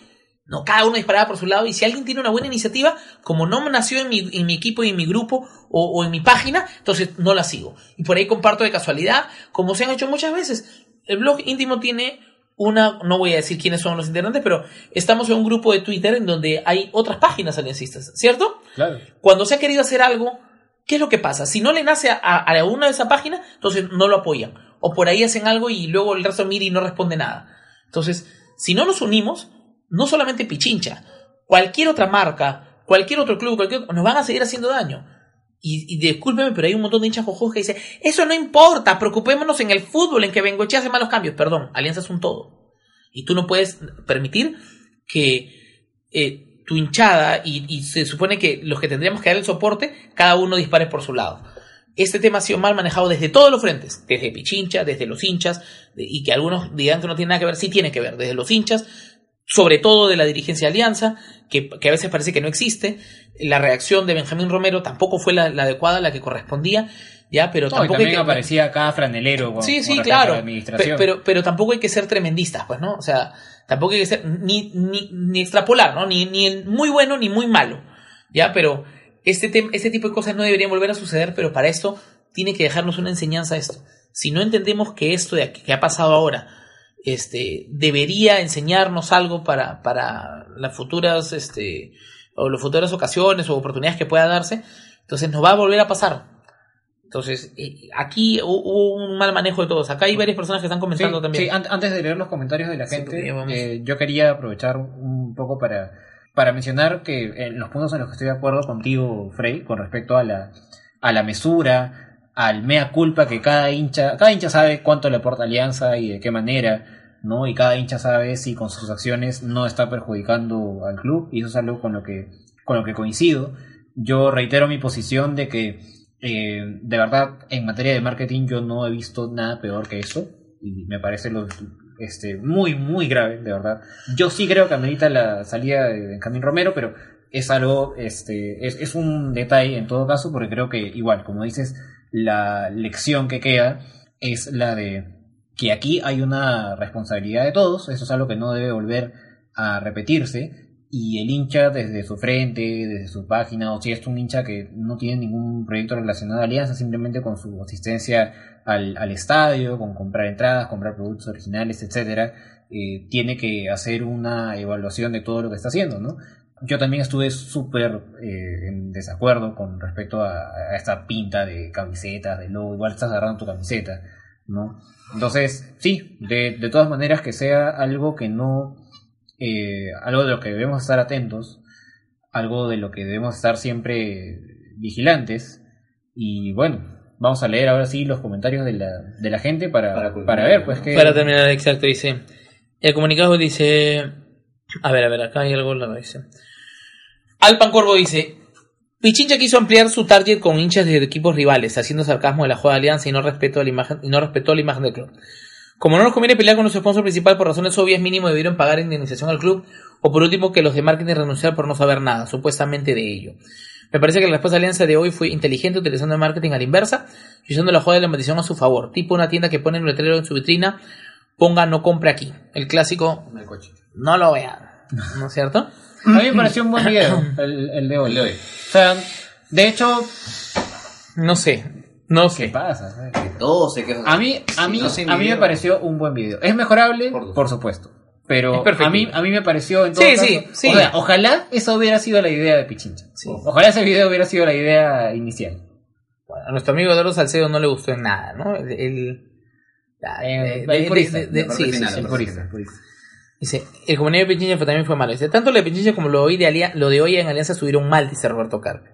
no, cada uno disparaba por su lado. Y si alguien tiene una buena iniciativa, como no nació en mi, en mi equipo y en mi grupo o, o en mi página, entonces no la sigo. Y por ahí comparto de casualidad, como se han hecho muchas veces. El blog íntimo tiene una, no voy a decir quiénes son los integrantes, pero estamos en un grupo de Twitter en donde hay otras páginas aliancistas, ¿cierto? Claro. Cuando se ha querido hacer algo, ¿qué es lo que pasa? Si no le nace a, a una de esas páginas, entonces no lo apoyan. O por ahí hacen algo y luego el resto mira y no responde nada. Entonces, si no nos unimos, no solamente Pichincha, cualquier otra marca, cualquier otro club, cualquier, nos van a seguir haciendo daño. Y, y discúlpeme, pero hay un montón de hinchas jojos que dicen, eso no importa, preocupémonos en el fútbol, en que Bengochea hace malos cambios. Perdón, Alianza es un todo. Y tú no puedes permitir que eh, tu hinchada, y, se supone que los que tendríamos que dar el soporte, cada uno dispare por su lado. Este tema ha sido mal manejado desde todos los frentes, desde Pichincha, desde los hinchas, y que algunos digan que no tiene nada que ver, sí tiene que ver, desde los hinchas, sobre todo de la dirigencia de Alianza, que, que a veces parece que no existe. La reacción de Benjamín Romero tampoco fue la, la adecuada, la que correspondía, ya, pero No, y tampoco hay también que... aparecía cada franelero con, Sí, con sí, claro. la administración. Pe- Pero, pero tampoco hay que ser tremendistas, pues, ¿no? O sea, tampoco hay que ser ni, ni, ni extrapolar, ¿no? Ni, ni el muy bueno ni muy malo. Ya, pero este, tem- este tipo de cosas no deberían volver a suceder, pero para esto tiene que dejarnos una enseñanza esto. Si no entendemos que esto de aquí- que ha pasado ahora este, debería enseñarnos algo para, para las futuras, este, o las futuras ocasiones o oportunidades que pueda darse, entonces nos va a volver a pasar. Entonces, eh, aquí hu- hubo un mal manejo de todos. Acá hay varias personas que están comentando Sí, también. sí, an- antes de leer los comentarios de la Sí, gente, eh, yo quería aprovechar un poco para, para mencionar que en los puntos en los que estoy de acuerdo contigo, Frey, con respecto a la, a la mesura, al mea culpa que cada hincha, cada hincha sabe cuánto le aporta Alianza y de qué manera, ¿no? Y cada hincha sabe si con sus acciones no está perjudicando al club, y eso es algo con lo que, con lo que coincido. Yo reitero mi posición de que eh, de verdad, en materia de marketing yo no he visto nada peor que eso y me parece lo, este, muy, muy grave, de verdad. Yo sí creo que amerita la salida de Benjamín Romero, pero es algo, este, es, es un detalle en todo caso, porque creo que igual, como dices, la lección que queda es la de que aquí hay una responsabilidad de todos, eso es algo que no debe volver a repetirse, y el hincha desde su frente, desde su página, o si es un hincha que no tiene ningún proyecto relacionado a Alianza, simplemente con su asistencia al, al estadio, con comprar entradas, comprar productos originales, etcétera, eh, tiene que hacer una evaluación de todo lo que está haciendo, ¿no? Yo también estuve súper eh, en desacuerdo con respecto a, a esta pinta de camisetas, de logo, igual estás agarrando tu camiseta, ¿no? Entonces, sí, de, de todas maneras que sea algo que no, eh, algo de lo que debemos estar atentos, algo de lo que debemos estar siempre vigilantes, y bueno, vamos a leer ahora sí los comentarios de la, de la gente para, Para ver, pues que... Para terminar, exacto, dice. El comunicado dice. A ver, a ver, acá hay algo lo dice. Alpan Corvo dice. Pichincha quiso ampliar su target con hinchas de equipos rivales, haciendo sarcasmo de la jugada de alianza y no respetó la imagen, y no respetó la imagen del club. Como no nos conviene pelear con nuestro sponsor principal por razones obvias, mínimo debieron pagar indemnización al club o por último que los de marketing renunciar por no saber nada, supuestamente de ello. Me parece que la respuesta de Alianza de hoy fue inteligente utilizando el marketing a la inversa y usando la jugada de la maldición a su favor, tipo una tienda que pone un letrero en su vitrina, ponga no compre aquí. El clásico, En el coche. no lo vean, ¿no es cierto? A mí me pareció un buen video, el, el de hoy. O sea, de hecho, No sé, no ¿qué sé. pasa? Todo se queja. A mí, a mí, no a mí me pareció un buen video. ¿Es mejorable? Por Por, supuesto. supuesto. Pero perfecto. a mí, a mí me pareció en todo Sí, caso- sí, sí. O sea, ojalá eso hubiera sido la idea de Pichincha. Ojalá ese video hubiera sido la idea inicial. Bueno, a nuestro amigo Eduardo Salcedo no le gustó en nada, ¿no? El, el- la- Eh, de- el de- purista, de- de- sí, sí, purista, el purista. Dice, el comunidad de Pichincha también fue malo. Dice, tanto lo de Pichincha como lo de hoy de, Alia- lo de hoy en Alianza estuvieron mal, dice Roberto Carpio.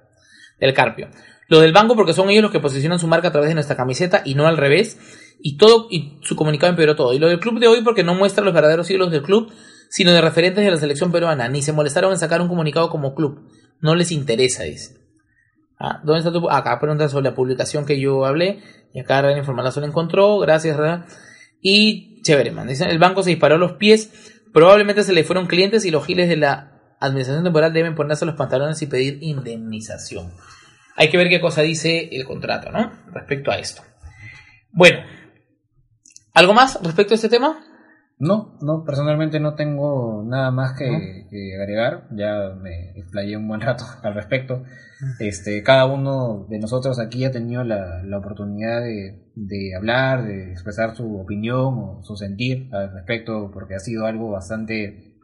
Del Carpio. Lo del banco porque son ellos los que posicionan su marca a través de nuestra camiseta y no al revés. Y todo, y su comunicado empeoró todo. Y lo del club de hoy porque no muestra los verdaderos ídolos del club, sino de referentes de la selección peruana. Ni se molestaron en sacar un comunicado como club. No les interesa, dice. Ah, ¿Dónde está tu...? Acá pregunta sobre la publicación que yo hablé. Y acá Real Informalazo la encontró. Gracias, Real. Y chévere, man. Dicen, el banco se disparó los pies. Probablemente se le fueron clientes y los giles de la administración temporal deben ponerse los pantalones y pedir indemnización. Hay que ver qué cosa dice el contrato, ¿no? Respecto a esto. Bueno. ¿Algo más respecto a este tema? No, no, personalmente no tengo nada más que, ¿No? que agregar. Ya me explayé un buen rato al respecto. Este, cada uno de nosotros aquí ha tenido la, la oportunidad de, de hablar, de expresar su opinión o su sentir al respecto, porque ha sido algo bastante,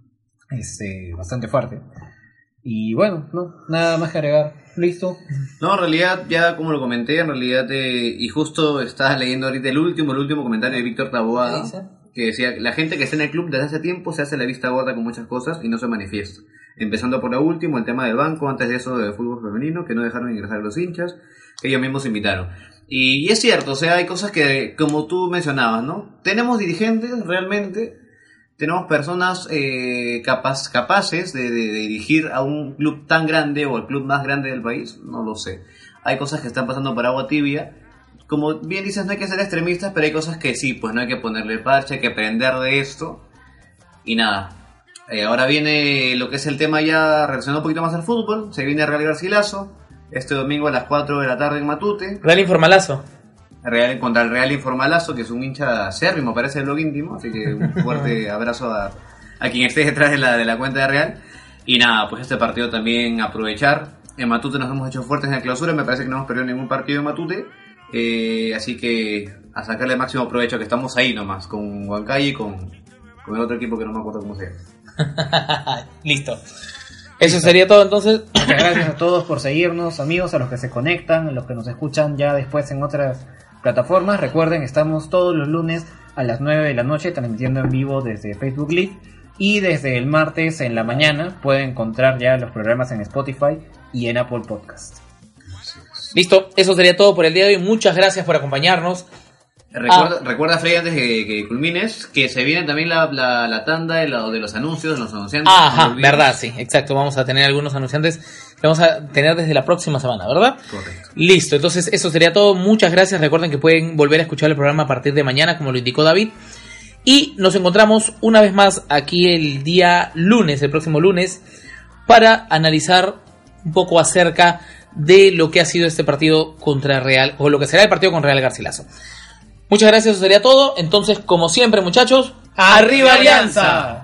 este, bastante fuerte. Y bueno, no, nada más que agregar. Listo. No, en realidad, ya como lo comenté, en realidad, eh, y justo estaba leyendo ahorita el último, el último comentario de Víctor Taboada. Que decía, la gente que está en el club desde hace tiempo se hace la vista gorda con muchas cosas y no se manifiesta. Empezando por lo último, el tema del banco, antes de eso del fútbol femenino, que no dejaron ingresar a los hinchas, que ellos mismos invitaron. Y, es cierto, o sea, hay cosas que, como tú mencionabas, ¿no? Tenemos dirigentes realmente, tenemos personas eh, capaz, capaces de, de- de dirigir a un club tan grande o el club más grande del país, no lo sé. Hay cosas que están pasando por agua tibia. Como bien dices, no hay que ser extremistas, pero hay cosas que sí, pues no hay que ponerle parche, hay que aprender de esto. Y nada. Eh, ahora viene lo que es el tema ya relacionado un poquito más al fútbol. Se viene Real Garcilaso. Este domingo a las 4 de la tarde en Matute. Real Informalazo. Real, contra el Real Informalazo, que es un hincha acérrimo, parece el blog íntimo, así que un fuerte abrazo a, a quien esté detrás de la, de la cuenta de Real. Y nada, pues este partido también aprovechar. En Matute nos hemos hecho fuertes en la clausura, me parece que no hemos perdido ningún partido en Matute. Eh, así que a sacarle el máximo provecho, que estamos ahí nomás, con Huancayo y con, con el otro equipo que no me acuerdo cómo se llama. Listo. Eso sería todo entonces. Muchas gracias a todos por seguirnos, amigos, a los que se conectan, a los que nos escuchan ya después en otras plataformas. Recuerden, estamos todos los lunes a las 9 de la noche transmitiendo en vivo desde Facebook Live y desde el martes en la mañana pueden encontrar ya los programas en Spotify y en Apple Podcast. Listo, eso sería todo por el día de hoy. Muchas gracias por acompañarnos. Recuerda, recuerda Freddy, antes que, que culmines, que se viene también la, la, la tanda de, la- de los anuncios, de los anunciantes. Ajá, verdad, sí, exacto. Vamos a tener algunos anunciantes que vamos a tener desde la próxima semana, ¿verdad? Correcto. Listo, entonces eso sería todo. Muchas gracias. Recuerden que pueden volver a escuchar el programa a partir de mañana, como lo indicó David. Y nos encontramos una vez más aquí el día lunes, el próximo lunes, para analizar un poco acerca de lo que ha sido este partido contra Real, o lo que será el partido con Real Garcilaso. Muchas gracias, eso sería todo. Entonces, como siempre, muchachos, ¡Arriba Alianza!